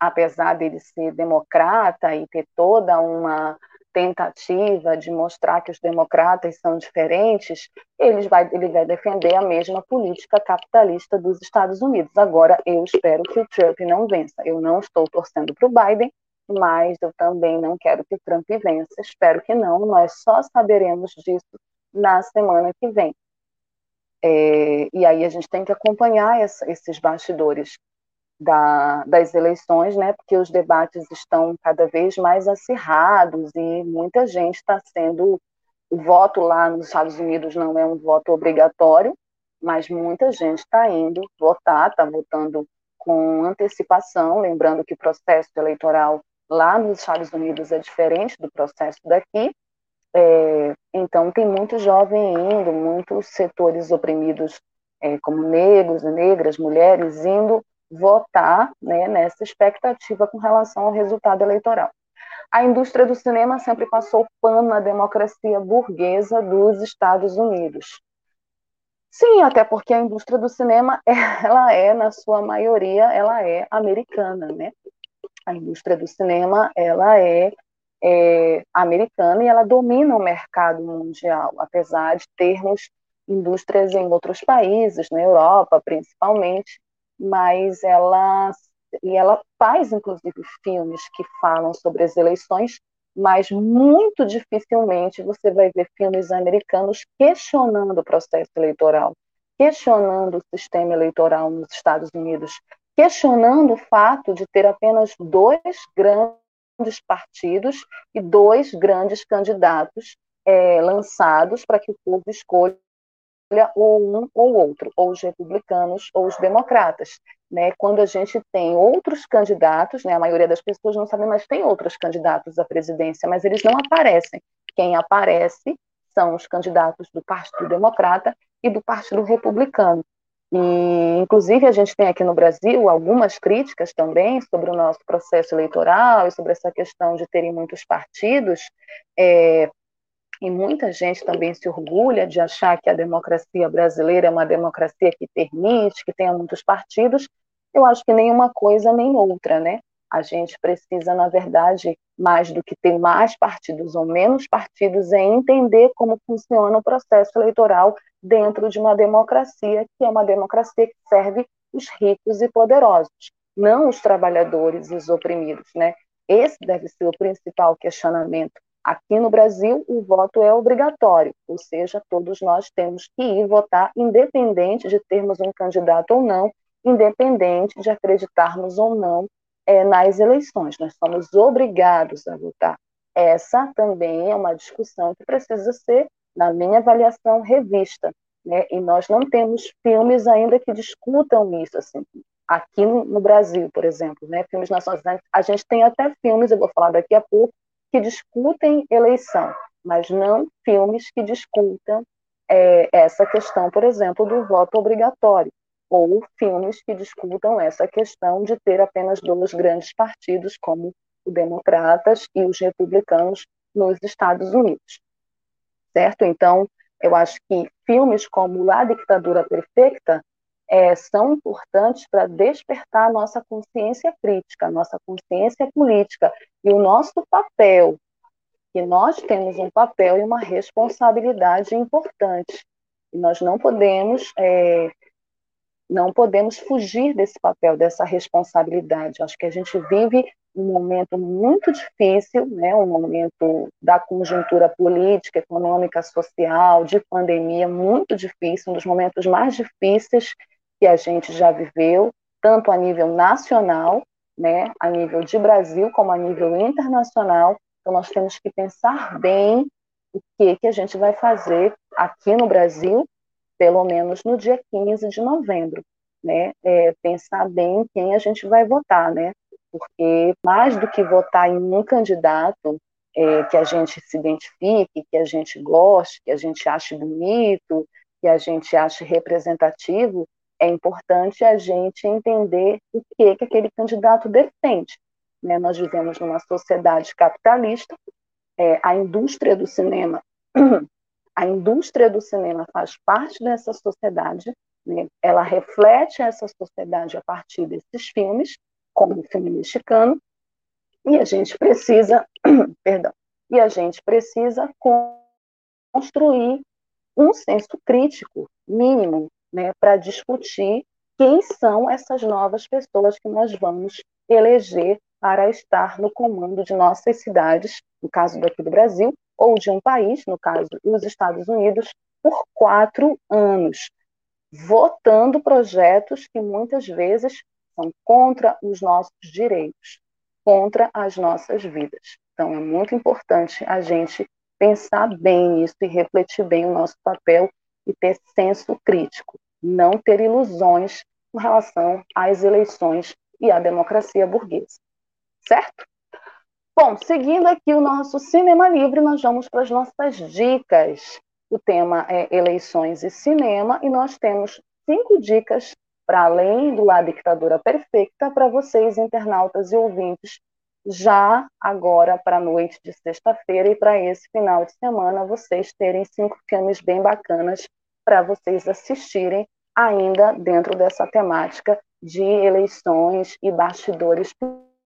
apesar dele ser democrata e ter toda uma tentativa de mostrar que os democratas são diferentes, ele vai, ele vai defender a mesma política capitalista dos Estados Unidos. Agora, eu espero que o Trump não vença. Eu não estou torcendo para o Biden, mas eu também não quero que o Trump vença. Espero que não, nós só saberemos disso na semana que vem. É, e aí a gente tem que acompanhar essa, esses bastidores da, das eleições, né? Porque os debates estão cada vez mais acirrados e muita gente está sendo o voto lá nos Estados Unidos não é um voto obrigatório, mas muita gente está indo votar, está votando com antecipação, lembrando que o processo eleitoral lá nos Estados Unidos é diferente do processo daqui. É, então, tem muito jovem indo, muitos setores oprimidos, é, como negros negras, mulheres, indo votar né, nessa expectativa com relação ao resultado eleitoral. A indústria do cinema sempre passou pano na democracia burguesa dos Estados Unidos. Sim, até porque a indústria do cinema, ela é, na sua maioria, ela é americana, né? a indústria do cinema ela é, é, americana e ela domina o mercado mundial, apesar de termos indústrias em outros países, na Europa principalmente, mas ela e ela faz inclusive filmes que falam sobre as eleições, mas muito dificilmente você vai ver filmes americanos questionando o processo eleitoral, questionando o sistema eleitoral nos Estados Unidos, questionando o fato de ter apenas dois grandes partidos e dois grandes candidatos é, lançados para que o povo escolha ou um ou outro, ou os republicanos ou os democratas. Né? Quando a gente tem outros candidatos, né, a maioria das pessoas não sabe, mas tem outros candidatos à presidência, mas eles não aparecem. Quem aparece são os candidatos do Partido Democrata e do Partido Republicano. E, inclusive, a gente tem aqui no Brasil algumas críticas também sobre o nosso processo eleitoral e sobre essa questão de terem muitos partidos. É, e muita gente também se orgulha de achar que a democracia brasileira é uma democracia que permite, que tenha muitos partidos. Eu acho que nenhuma coisa nem outra, né? A gente precisa, na verdade, mais do que ter mais partidos ou menos partidos, é entender como funciona o processo eleitoral dentro de uma democracia, que é uma democracia que serve os ricos e poderosos, não os trabalhadores e os oprimidos, né? Esse deve ser o principal questionamento. Aqui no Brasil, o voto é obrigatório, ou seja, todos nós temos que ir votar, independente de termos um candidato ou não, independente de acreditarmos ou não é, nas eleições. Nós somos obrigados a votar. Essa também é uma discussão que precisa ser, na minha avaliação, revista. né? E nós não temos filmes ainda que discutam isso, assim. Aqui no, no Brasil, por exemplo, né? Filmes nacionais, a gente tem até filmes, eu vou falar daqui a pouco, que discutem eleição, mas não filmes que discutam é, essa questão, por exemplo, do voto obrigatório, ou filmes que discutam essa questão de ter apenas dois grandes partidos, como os democratas e os republicanos nos Estados Unidos. Certo? Então, eu acho que filmes como La Ditadura Perfeita é, são importantes para despertar a nossa consciência crítica, a nossa consciência política e o nosso papel, que nós temos um papel e uma responsabilidade importante. E nós não podemos é, não podemos fugir desse papel, dessa responsabilidade. Acho que a gente vive um momento muito difícil, né, um momento da conjuntura política, econômica, social, de pandemia, muito difícil, um dos momentos mais difíceis que a gente já viveu, tanto a nível nacional, né, a nível de Brasil, como a nível internacional. Então, nós temos que pensar bem o que, que a gente vai fazer aqui no Brasil, pelo menos no dia 15 de novembro. Né, é, pensar bem quem a gente vai votar, né? porque mais do que votar em um candidato é, que a gente se identifique, que a gente goste, que a gente ache bonito, que a gente ache representativo, é importante a gente entender o que, que aquele candidato defende. Né? Nós vivemos numa sociedade capitalista, é, a indústria do cinema, a indústria do cinema faz parte dessa sociedade, né? ela reflete essa sociedade a partir desses filmes, como o filme mexicano, e a gente precisa, perdão, e a gente precisa construir um senso crítico mínimo, né, para discutir quem são essas novas pessoas que nós vamos eleger para estar no comando de nossas cidades, no caso daqui do Brasil, ou de um país, no caso dos Estados Unidos, por quatro anos, votando projetos que muitas vezes são contra os nossos direitos, contra as nossas vidas. Então, é muito importante a gente pensar bem isso e refletir bem o nosso papel e ter senso crítico, não ter ilusões com relação às eleições e à democracia burguesa. Certo? Bom, seguindo aqui o nosso Cinema Livre, nós vamos para as nossas dicas. O tema é eleições e cinema, e nós temos cinco dicas para além do A Dictadura Perfeita, para vocês, internautas e ouvintes, já agora para a noite de sexta-feira e para esse final de semana, vocês terem cinco filmes bem bacanas para vocês assistirem, ainda dentro dessa temática de eleições e bastidores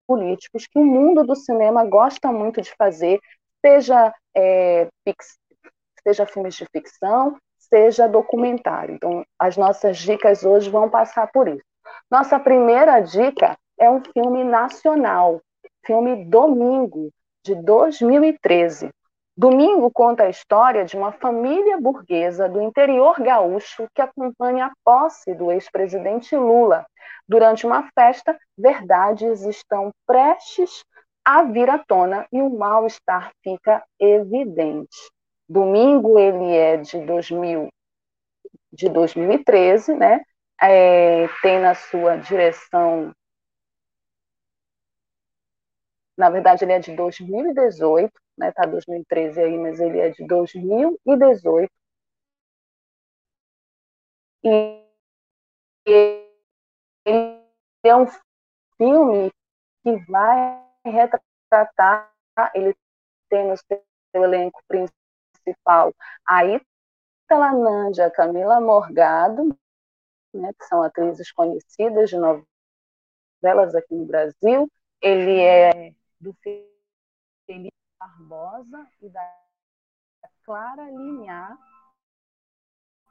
políticos que o mundo do cinema gosta muito de fazer, seja, é, seja filmes de ficção, seja documentário. Então, as nossas dicas hoje vão passar por isso. Nossa primeira dica é um filme nacional, filme Domingo, de 2013. Domingo conta a história de uma família burguesa do interior gaúcho que acompanha a posse do ex-presidente Lula. Durante uma festa, verdades estão prestes a vir à tona e o mal-estar fica evidente. Domingo ele é de 2000, de 2013, né? É, tem na sua direção, na verdade ele é de 2018, né? Tá 2013 aí, mas ele é de 2018. E ele é um filme que vai retratar, ele tem no seu elenco principal a Ítala Nândia, Camila Morgado, né, que são atrizes conhecidas de novelas aqui no Brasil. Ele é do Felipe Barbosa e da Clara Linhar,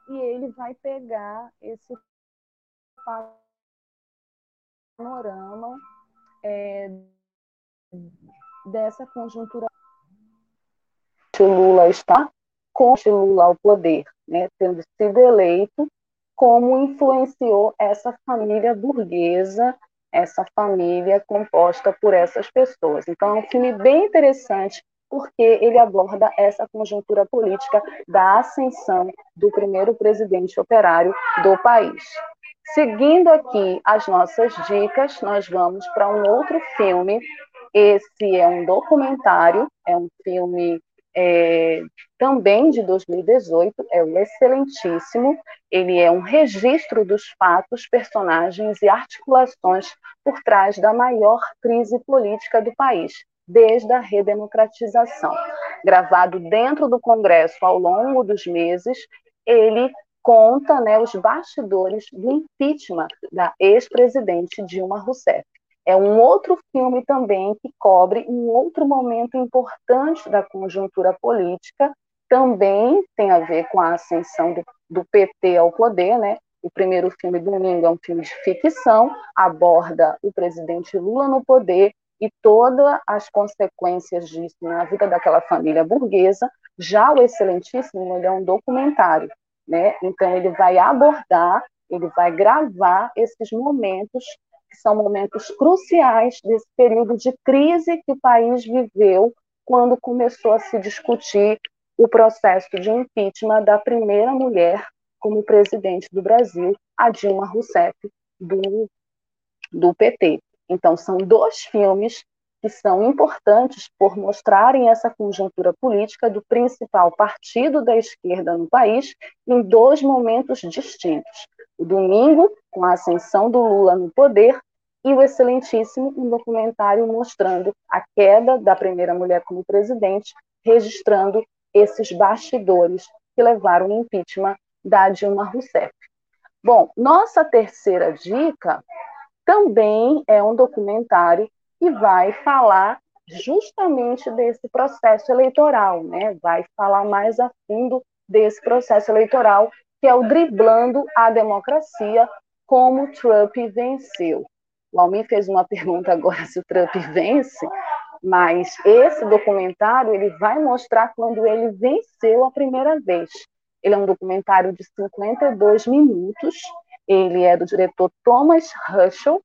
e ele vai pegar esse panorama é, dessa conjuntura o Lula está com Lula ao poder, né, tendo sido eleito, como influenciou essa família burguesa, essa família composta por essas pessoas. Então, é um filme bem interessante porque ele aborda essa conjuntura política da ascensão do primeiro presidente operário do país. Seguindo aqui as nossas dicas, nós vamos para um outro filme. Esse é um documentário, é um filme é, também de 2018, é o Excelentíssimo. Ele é um registro dos fatos, personagens e articulações por trás da maior crise política do país, desde a redemocratização. Gravado dentro do Congresso ao longo dos meses, ele conta né, os bastidores do impeachment da ex-presidente Dilma Rousseff. É um outro filme também que cobre um outro momento importante da conjuntura política, também tem a ver com a ascensão do, do PT ao poder, né? O primeiro filme, Domingo, é um filme de ficção, aborda o presidente Lula no poder e todas as consequências disso na vida daquela família burguesa. Já o Excelentíssimo, ele é um documentário, né? Então ele vai abordar, ele vai gravar esses momentos que são momentos cruciais desse período de crise que o país viveu quando começou a se discutir o processo de impeachment da primeira mulher como presidente do Brasil, a Dilma Rousseff, do, do PT. Então, são dois filmes que são importantes por mostrarem essa conjuntura política do principal partido da esquerda no país em dois momentos distintos. O domingo, com a ascensão do Lula no poder, e o excelentíssimo um documentário mostrando a queda da primeira mulher como presidente, registrando esses bastidores que levaram ao impeachment da Dilma Rousseff. Bom, nossa terceira dica também é um documentário que vai falar justamente desse processo eleitoral, né? Vai falar mais a fundo desse processo eleitoral, que é o driblando a democracia, como Trump venceu. O Almir fez uma pergunta agora se o Trump vence, mas esse documentário ele vai mostrar quando ele venceu a primeira vez. Ele é um documentário de 52 minutos. Ele é do diretor Thomas Russell.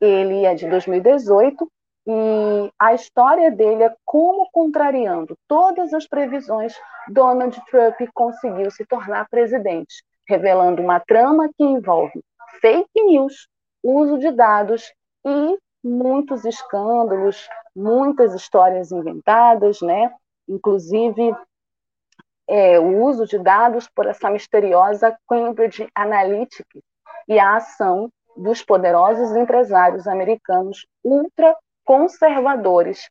Ele é de 2018 e a história dele é como, contrariando todas as previsões, Donald Trump conseguiu se tornar presidente, revelando uma trama que envolve fake news, uso de dados e muitos escândalos, muitas histórias inventadas, né? Inclusive é, o uso de dados por essa misteriosa Cambridge Analytica e a ação dos poderosos empresários americanos ultraconservadores.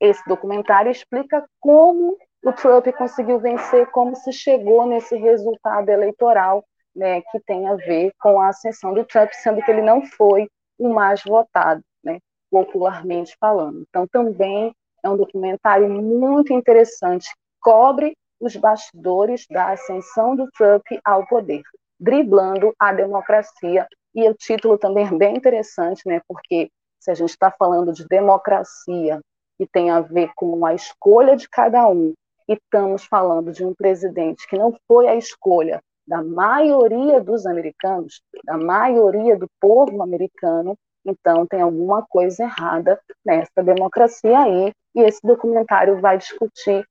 Esse documentário explica como o Trump conseguiu vencer, como se chegou nesse resultado eleitoral, né, que tem a ver com a ascensão do Trump, sendo que ele não foi o mais votado, né, popularmente falando. Então, também é um documentário muito interessante, cobre os bastidores da ascensão do Trump ao poder, driblando a democracia. E o título também é bem interessante, né, porque se a gente está falando de democracia, que tem a ver com a escolha de cada um, e estamos falando de um presidente que não foi a escolha da maioria dos americanos, da maioria do povo americano, então tem alguma coisa errada nessa democracia aí, e esse documentário vai discutir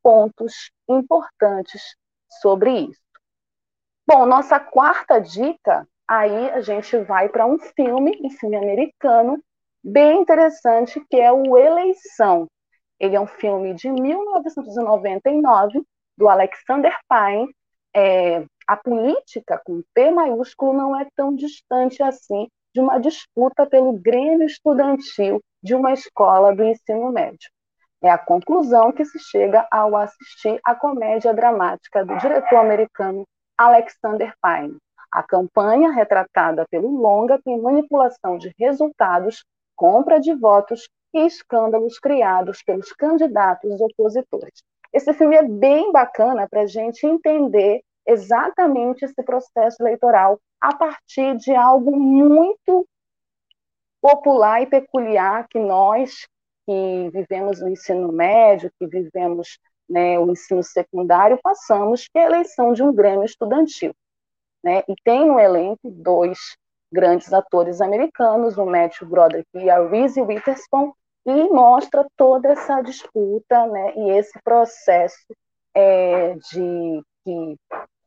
pontos importantes sobre isso. Bom, nossa quarta dica, aí a gente vai para um filme, um filme americano, bem interessante, que é o Eleição. Ele é um filme de 1999, do Alexander Payne, é, a política com P maiúsculo não é tão distante assim de uma disputa pelo Grêmio Estudantil de uma escola do ensino médio. É a conclusão que se chega ao assistir a comédia dramática do diretor americano Alexander Payne. A campanha retratada pelo longa tem manipulação de resultados, compra de votos e escândalos criados pelos candidatos opositores. Esse filme é bem bacana para a gente entender exatamente esse processo eleitoral a partir de algo muito popular e peculiar que nós que vivemos o ensino médio, que vivemos né, o ensino secundário, passamos, que é a eleição de um Grêmio estudantil. Né? E tem no elenco dois grandes atores americanos, o Matthew Broderick e a Reese Witherspoon, e mostra toda essa disputa né, e esse processo é, de que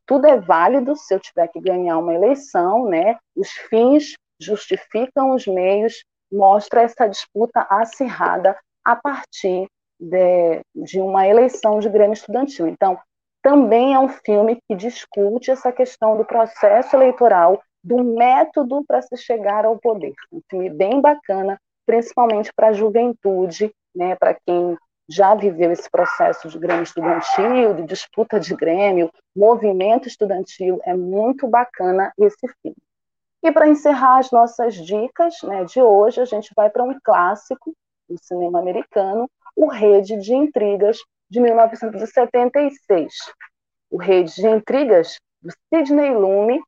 tudo é válido se eu tiver que ganhar uma eleição, né? Os fins justificam os meios, mostra essa disputa acirrada a partir de, de uma eleição de Grêmio Estudantil. Então, também é um filme que discute essa questão do processo eleitoral, do método para se chegar ao poder. Um filme bem bacana, principalmente para a juventude, né, para quem já viveu esse processo de Grêmio Estudantil, de disputa de Grêmio, movimento estudantil, é muito bacana esse filme. E para encerrar as nossas dicas né, de hoje, a gente vai para um clássico do cinema americano, O Rede de Intrigas, de 1976. O Rede de Intrigas, do Sidney Lumet,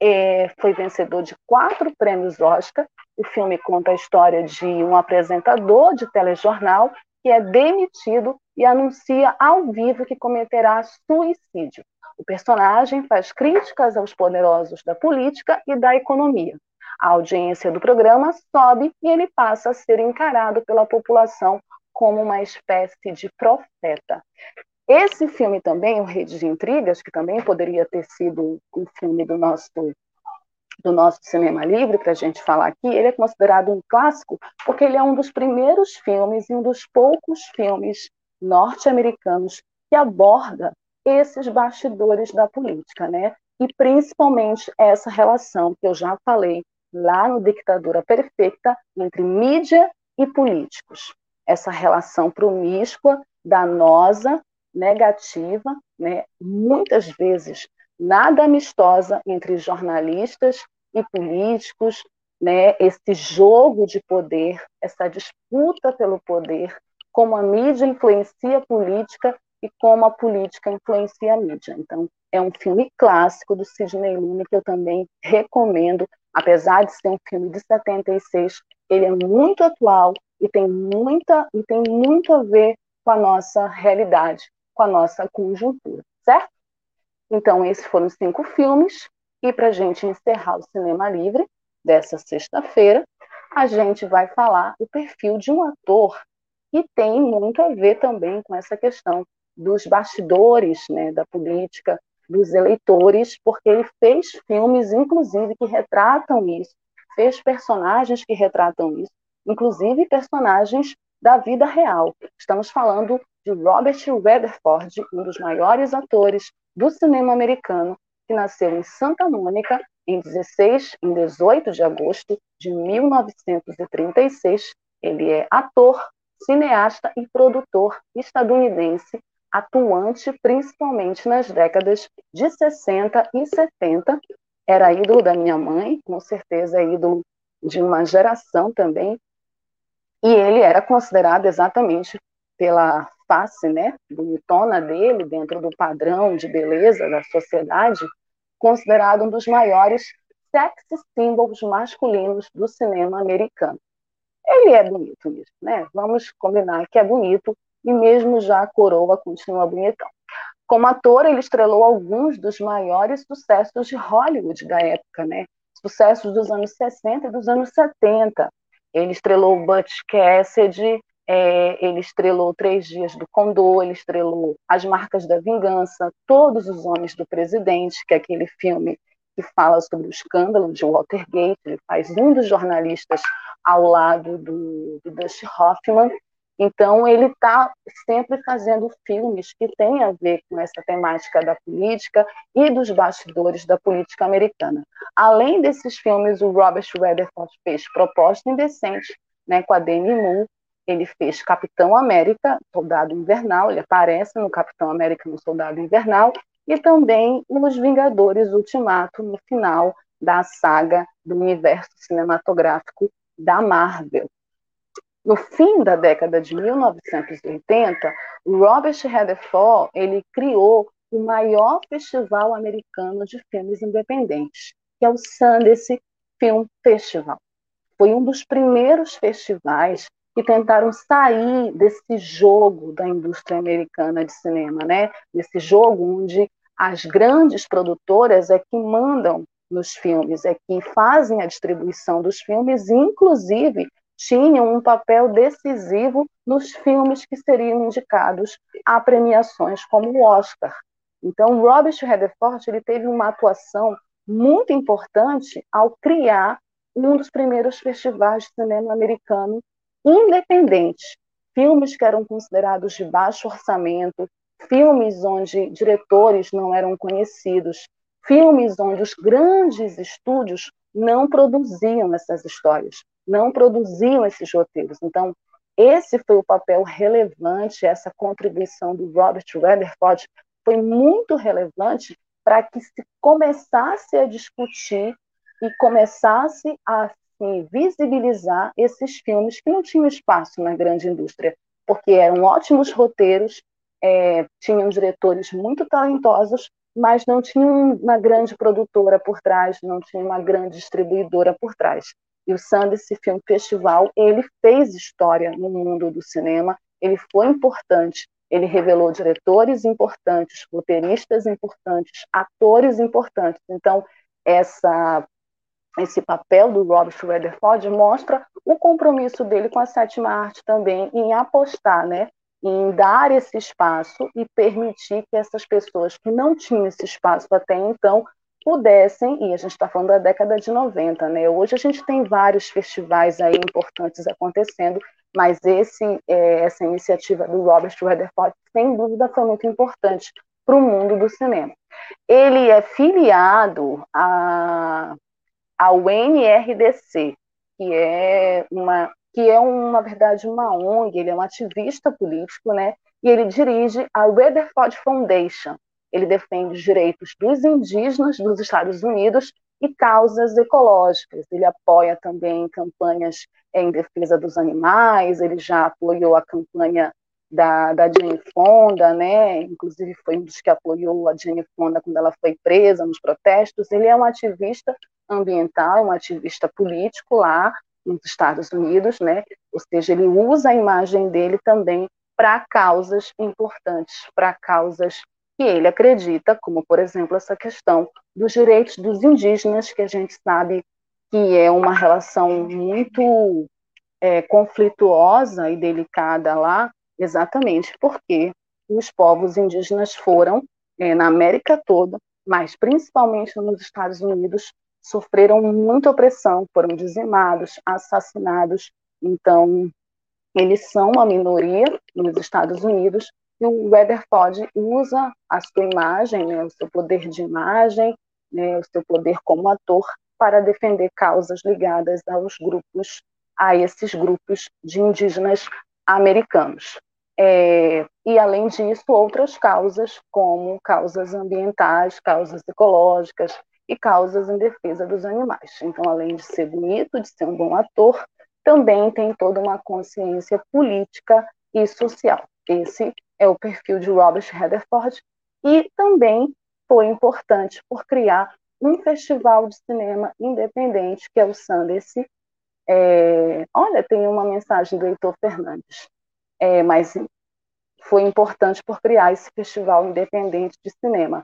é, foi vencedor de quatro prêmios Oscar. O filme conta a história de um apresentador de telejornal que é demitido e anuncia ao vivo que cometerá suicídio. O personagem faz críticas aos poderosos da política e da economia. A audiência do programa sobe e ele passa a ser encarado pela população como uma espécie de profeta. Esse filme também, O Rede de Intrigas, que também poderia ter sido um filme do nosso do nosso cinema livre, para a gente falar aqui, ele é considerado um clássico porque ele é um dos primeiros filmes e um dos poucos filmes norte-americanos que aborda esses bastidores da política, né? E principalmente essa relação que eu já falei lá no Dictadura Perfeita entre mídia e políticos. Essa relação promíscua, danosa, negativa, né? muitas vezes nada amistosa entre jornalistas e políticos, né, esse jogo de poder, essa disputa pelo poder, como a mídia influencia a política e como a política influencia a mídia. Então, é um filme clássico do Sidney Lumet que eu também recomendo, apesar de ser um filme de 76, ele é muito atual e tem muita e tem muito a ver com a nossa realidade, com a nossa conjuntura, certo? Então, esses foram os cinco filmes. E para a gente encerrar o Cinema Livre dessa sexta-feira, a gente vai falar o perfil de um ator que tem muito a ver também com essa questão dos bastidores né, da política, dos eleitores, porque ele fez filmes, inclusive, que retratam isso, fez personagens que retratam isso, inclusive personagens da vida real. Estamos falando de Robert Redford, um dos maiores atores do cinema americano, que nasceu em Santa Mônica em 16, em 18 de agosto de 1936. Ele é ator, cineasta e produtor estadunidense, atuante principalmente nas décadas de 60 e 70. Era ídolo da minha mãe, com certeza é ídolo de uma geração também. E ele era considerado exatamente pela face, né, bonitona dele, dentro do padrão de beleza da sociedade, considerado um dos maiores sex symbols masculinos do cinema americano. Ele é bonito mesmo, né? Vamos combinar que é bonito e mesmo já a coroa continua bonitão. Como ator, ele estrelou alguns dos maiores sucessos de Hollywood da época, né? Sucessos dos anos 60 e dos anos 70. Ele estrelou Butch Cassidy, é, ele estrelou Três Dias do Condor, ele estrelou As Marcas da Vingança, Todos os Homens do Presidente, que é aquele filme que fala sobre o escândalo de Watergate. Ele faz um dos jornalistas ao lado do, do Dusty Hoffman. Então, ele está sempre fazendo filmes que têm a ver com essa temática da política e dos bastidores da política americana. Além desses filmes, o Robert Redford fez Proposta Indecente, né, com a Demi Moore, ele fez Capitão América, Soldado Invernal, ele aparece no Capitão América no Soldado Invernal, e também nos Vingadores Ultimato, no final da saga do universo cinematográfico da Marvel. No fim da década de 1980, Robert Redford ele criou o maior festival americano de filmes independentes, que é o Sundance Film Festival. Foi um dos primeiros festivais que tentaram sair desse jogo da indústria americana de cinema, né? Desse jogo onde as grandes produtoras é que mandam nos filmes, é que fazem a distribuição dos filmes, inclusive tinham um papel decisivo nos filmes que seriam indicados a premiações como o Oscar. Então, Robert Redford ele teve uma atuação muito importante ao criar um dos primeiros festivais de cinema americano independente. Filmes que eram considerados de baixo orçamento, filmes onde diretores não eram conhecidos, filmes onde os grandes estúdios não produziam essas histórias, não produziam esses roteiros. Então, esse foi o papel relevante, essa contribuição do Robert Rutherford foi muito relevante para que se começasse a discutir e começasse a visibilizar esses filmes que não tinham espaço na grande indústria, porque eram ótimos roteiros, é, tinham diretores muito talentosos, mas não tinham uma grande produtora por trás, não tinha uma grande distribuidora por trás. E o Sundance Film Festival, ele fez história no mundo do cinema, ele foi importante, ele revelou diretores importantes, roteiristas importantes, atores importantes. Então, essa esse papel do Robert Rutherford mostra o compromisso dele com a sétima arte também em apostar, né, em dar esse espaço e permitir que essas pessoas que não tinham esse espaço até então pudessem, e a gente está falando da década de 90, né? Hoje a gente tem vários festivais aí importantes acontecendo, mas esse, é, essa iniciativa do Robert Rutherford, sem dúvida, foi muito importante para o mundo do cinema. Ele é filiado a, ao NRDC, que é uma que é, uma, na verdade, uma ONG, ele é um ativista político, né? E ele dirige a Rutherford Foundation. Ele defende os direitos dos indígenas dos Estados Unidos e causas ecológicas. Ele apoia também campanhas em defesa dos animais, ele já apoiou a campanha da, da Jane Fonda, né? Inclusive foi um dos que apoiou a Jane Fonda quando ela foi presa nos protestos. Ele é um ativista ambiental, um ativista político lá nos Estados Unidos, né? Ou seja, ele usa a imagem dele também para causas importantes, para causas que ele acredita, como por exemplo essa questão dos direitos dos indígenas, que a gente sabe que é uma relação muito é, conflituosa e delicada lá, exatamente porque os povos indígenas foram, é, na América toda, mas principalmente nos Estados Unidos, sofreram muita opressão, foram dizimados, assassinados. Então, eles são uma minoria nos Estados Unidos e o Weatherford usa a sua imagem, né, o seu poder de imagem, né, o seu poder como ator para defender causas ligadas aos grupos, a esses grupos de indígenas americanos. É, e, além disso, outras causas, como causas ambientais, causas ecológicas, e causas em defesa dos animais. Então, além de ser bonito, de ser um bom ator, também tem toda uma consciência política e social. Esse é o perfil de Robert Rutherford e também foi importante por criar um festival de cinema independente que é o Sundance. É, olha, tem uma mensagem do Heitor Fernandes, é, mas foi importante por criar esse festival independente de cinema.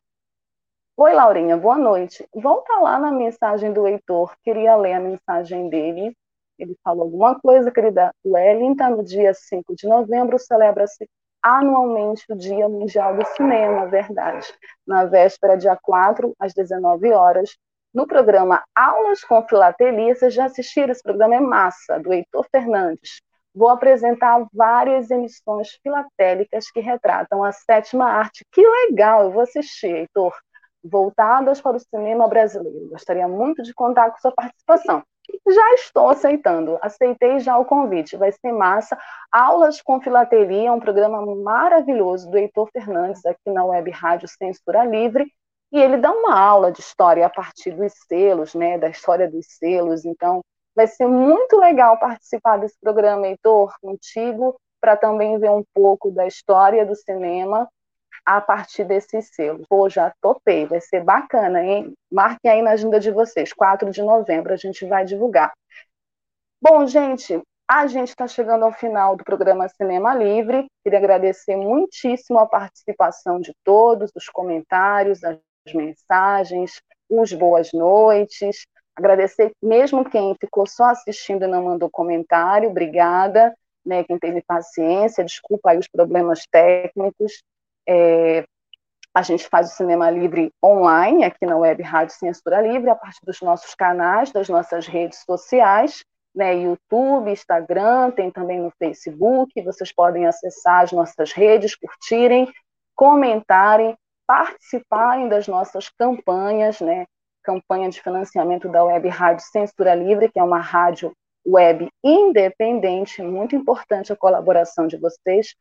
Oi, Laurinha, boa noite. Volta lá na mensagem do Heitor, queria ler a mensagem dele. Ele falou alguma coisa, querida Wellington, no dia 5 de novembro celebra-se anualmente o Dia Mundial do Cinema, verdade. Na véspera, dia 4, às 19 horas, no programa Aulas com Filatelia, vocês já assistiram, esse programa é massa, do Heitor Fernandes. Vou apresentar várias emissões filatélicas que retratam a sétima arte. Que legal, eu vou assistir, Heitor voltadas para o cinema brasileiro. Gostaria muito de contar com sua participação. Já estou aceitando, aceitei já o convite, vai ser massa. Aulas com Filatelia, é um programa maravilhoso do Heitor Fernandes aqui na Web Rádio Censura Livre, e ele dá uma aula de história a partir dos selos, né, da história dos selos, então vai ser muito legal participar desse programa, Heitor, contigo, para também ver um pouco da história do cinema a partir desses selos. Pô, já topei, vai ser bacana, hein? Marquem aí na agenda de vocês, 4 de novembro a gente vai divulgar. Bom, gente, a gente está chegando ao final do programa Cinema Livre. Queria agradecer muitíssimo a participação de todos, os comentários, as mensagens, os boas noites. Agradecer mesmo quem ficou só assistindo e não mandou comentário, obrigada, né, quem teve paciência, desculpa aí os problemas técnicos. É, a gente faz o Cinema Livre online, aqui na Web Rádio Censura Livre, a partir dos nossos canais, das nossas redes sociais, né, YouTube, Instagram, tem também no Facebook, vocês podem acessar as nossas redes, curtirem, comentarem, participarem das nossas campanhas, né, campanha de financiamento da Web Rádio Censura Livre, que é uma rádio web independente, muito importante a colaboração de vocês,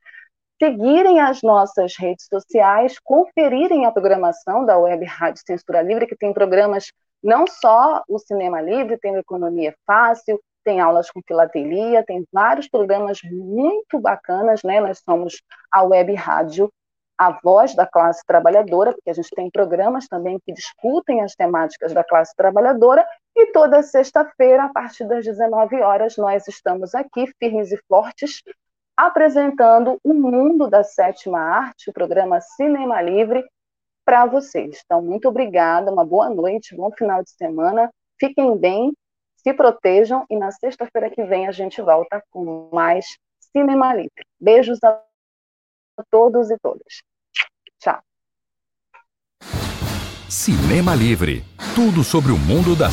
seguirem as nossas redes sociais, conferirem a programação da Web Rádio Censura Livre, que tem programas não só o Cinema Livre, tem Economia Fácil, tem aulas com filatelia, tem vários programas muito bacanas, né? Nós somos a Web Rádio a voz da classe trabalhadora, porque a gente tem programas também que discutem as temáticas da classe trabalhadora, e toda sexta-feira, a partir das 19 horas, nós estamos aqui, firmes e fortes, apresentando o mundo da sétima arte, o programa Cinema Livre, para vocês. Então, muito obrigada, uma boa noite, bom final de semana, fiquem bem, se protejam, e na sexta-feira que vem a gente volta com mais Cinema Livre. Beijos a todos e todas. Tchau. Cinema Livre tudo sobre o mundo da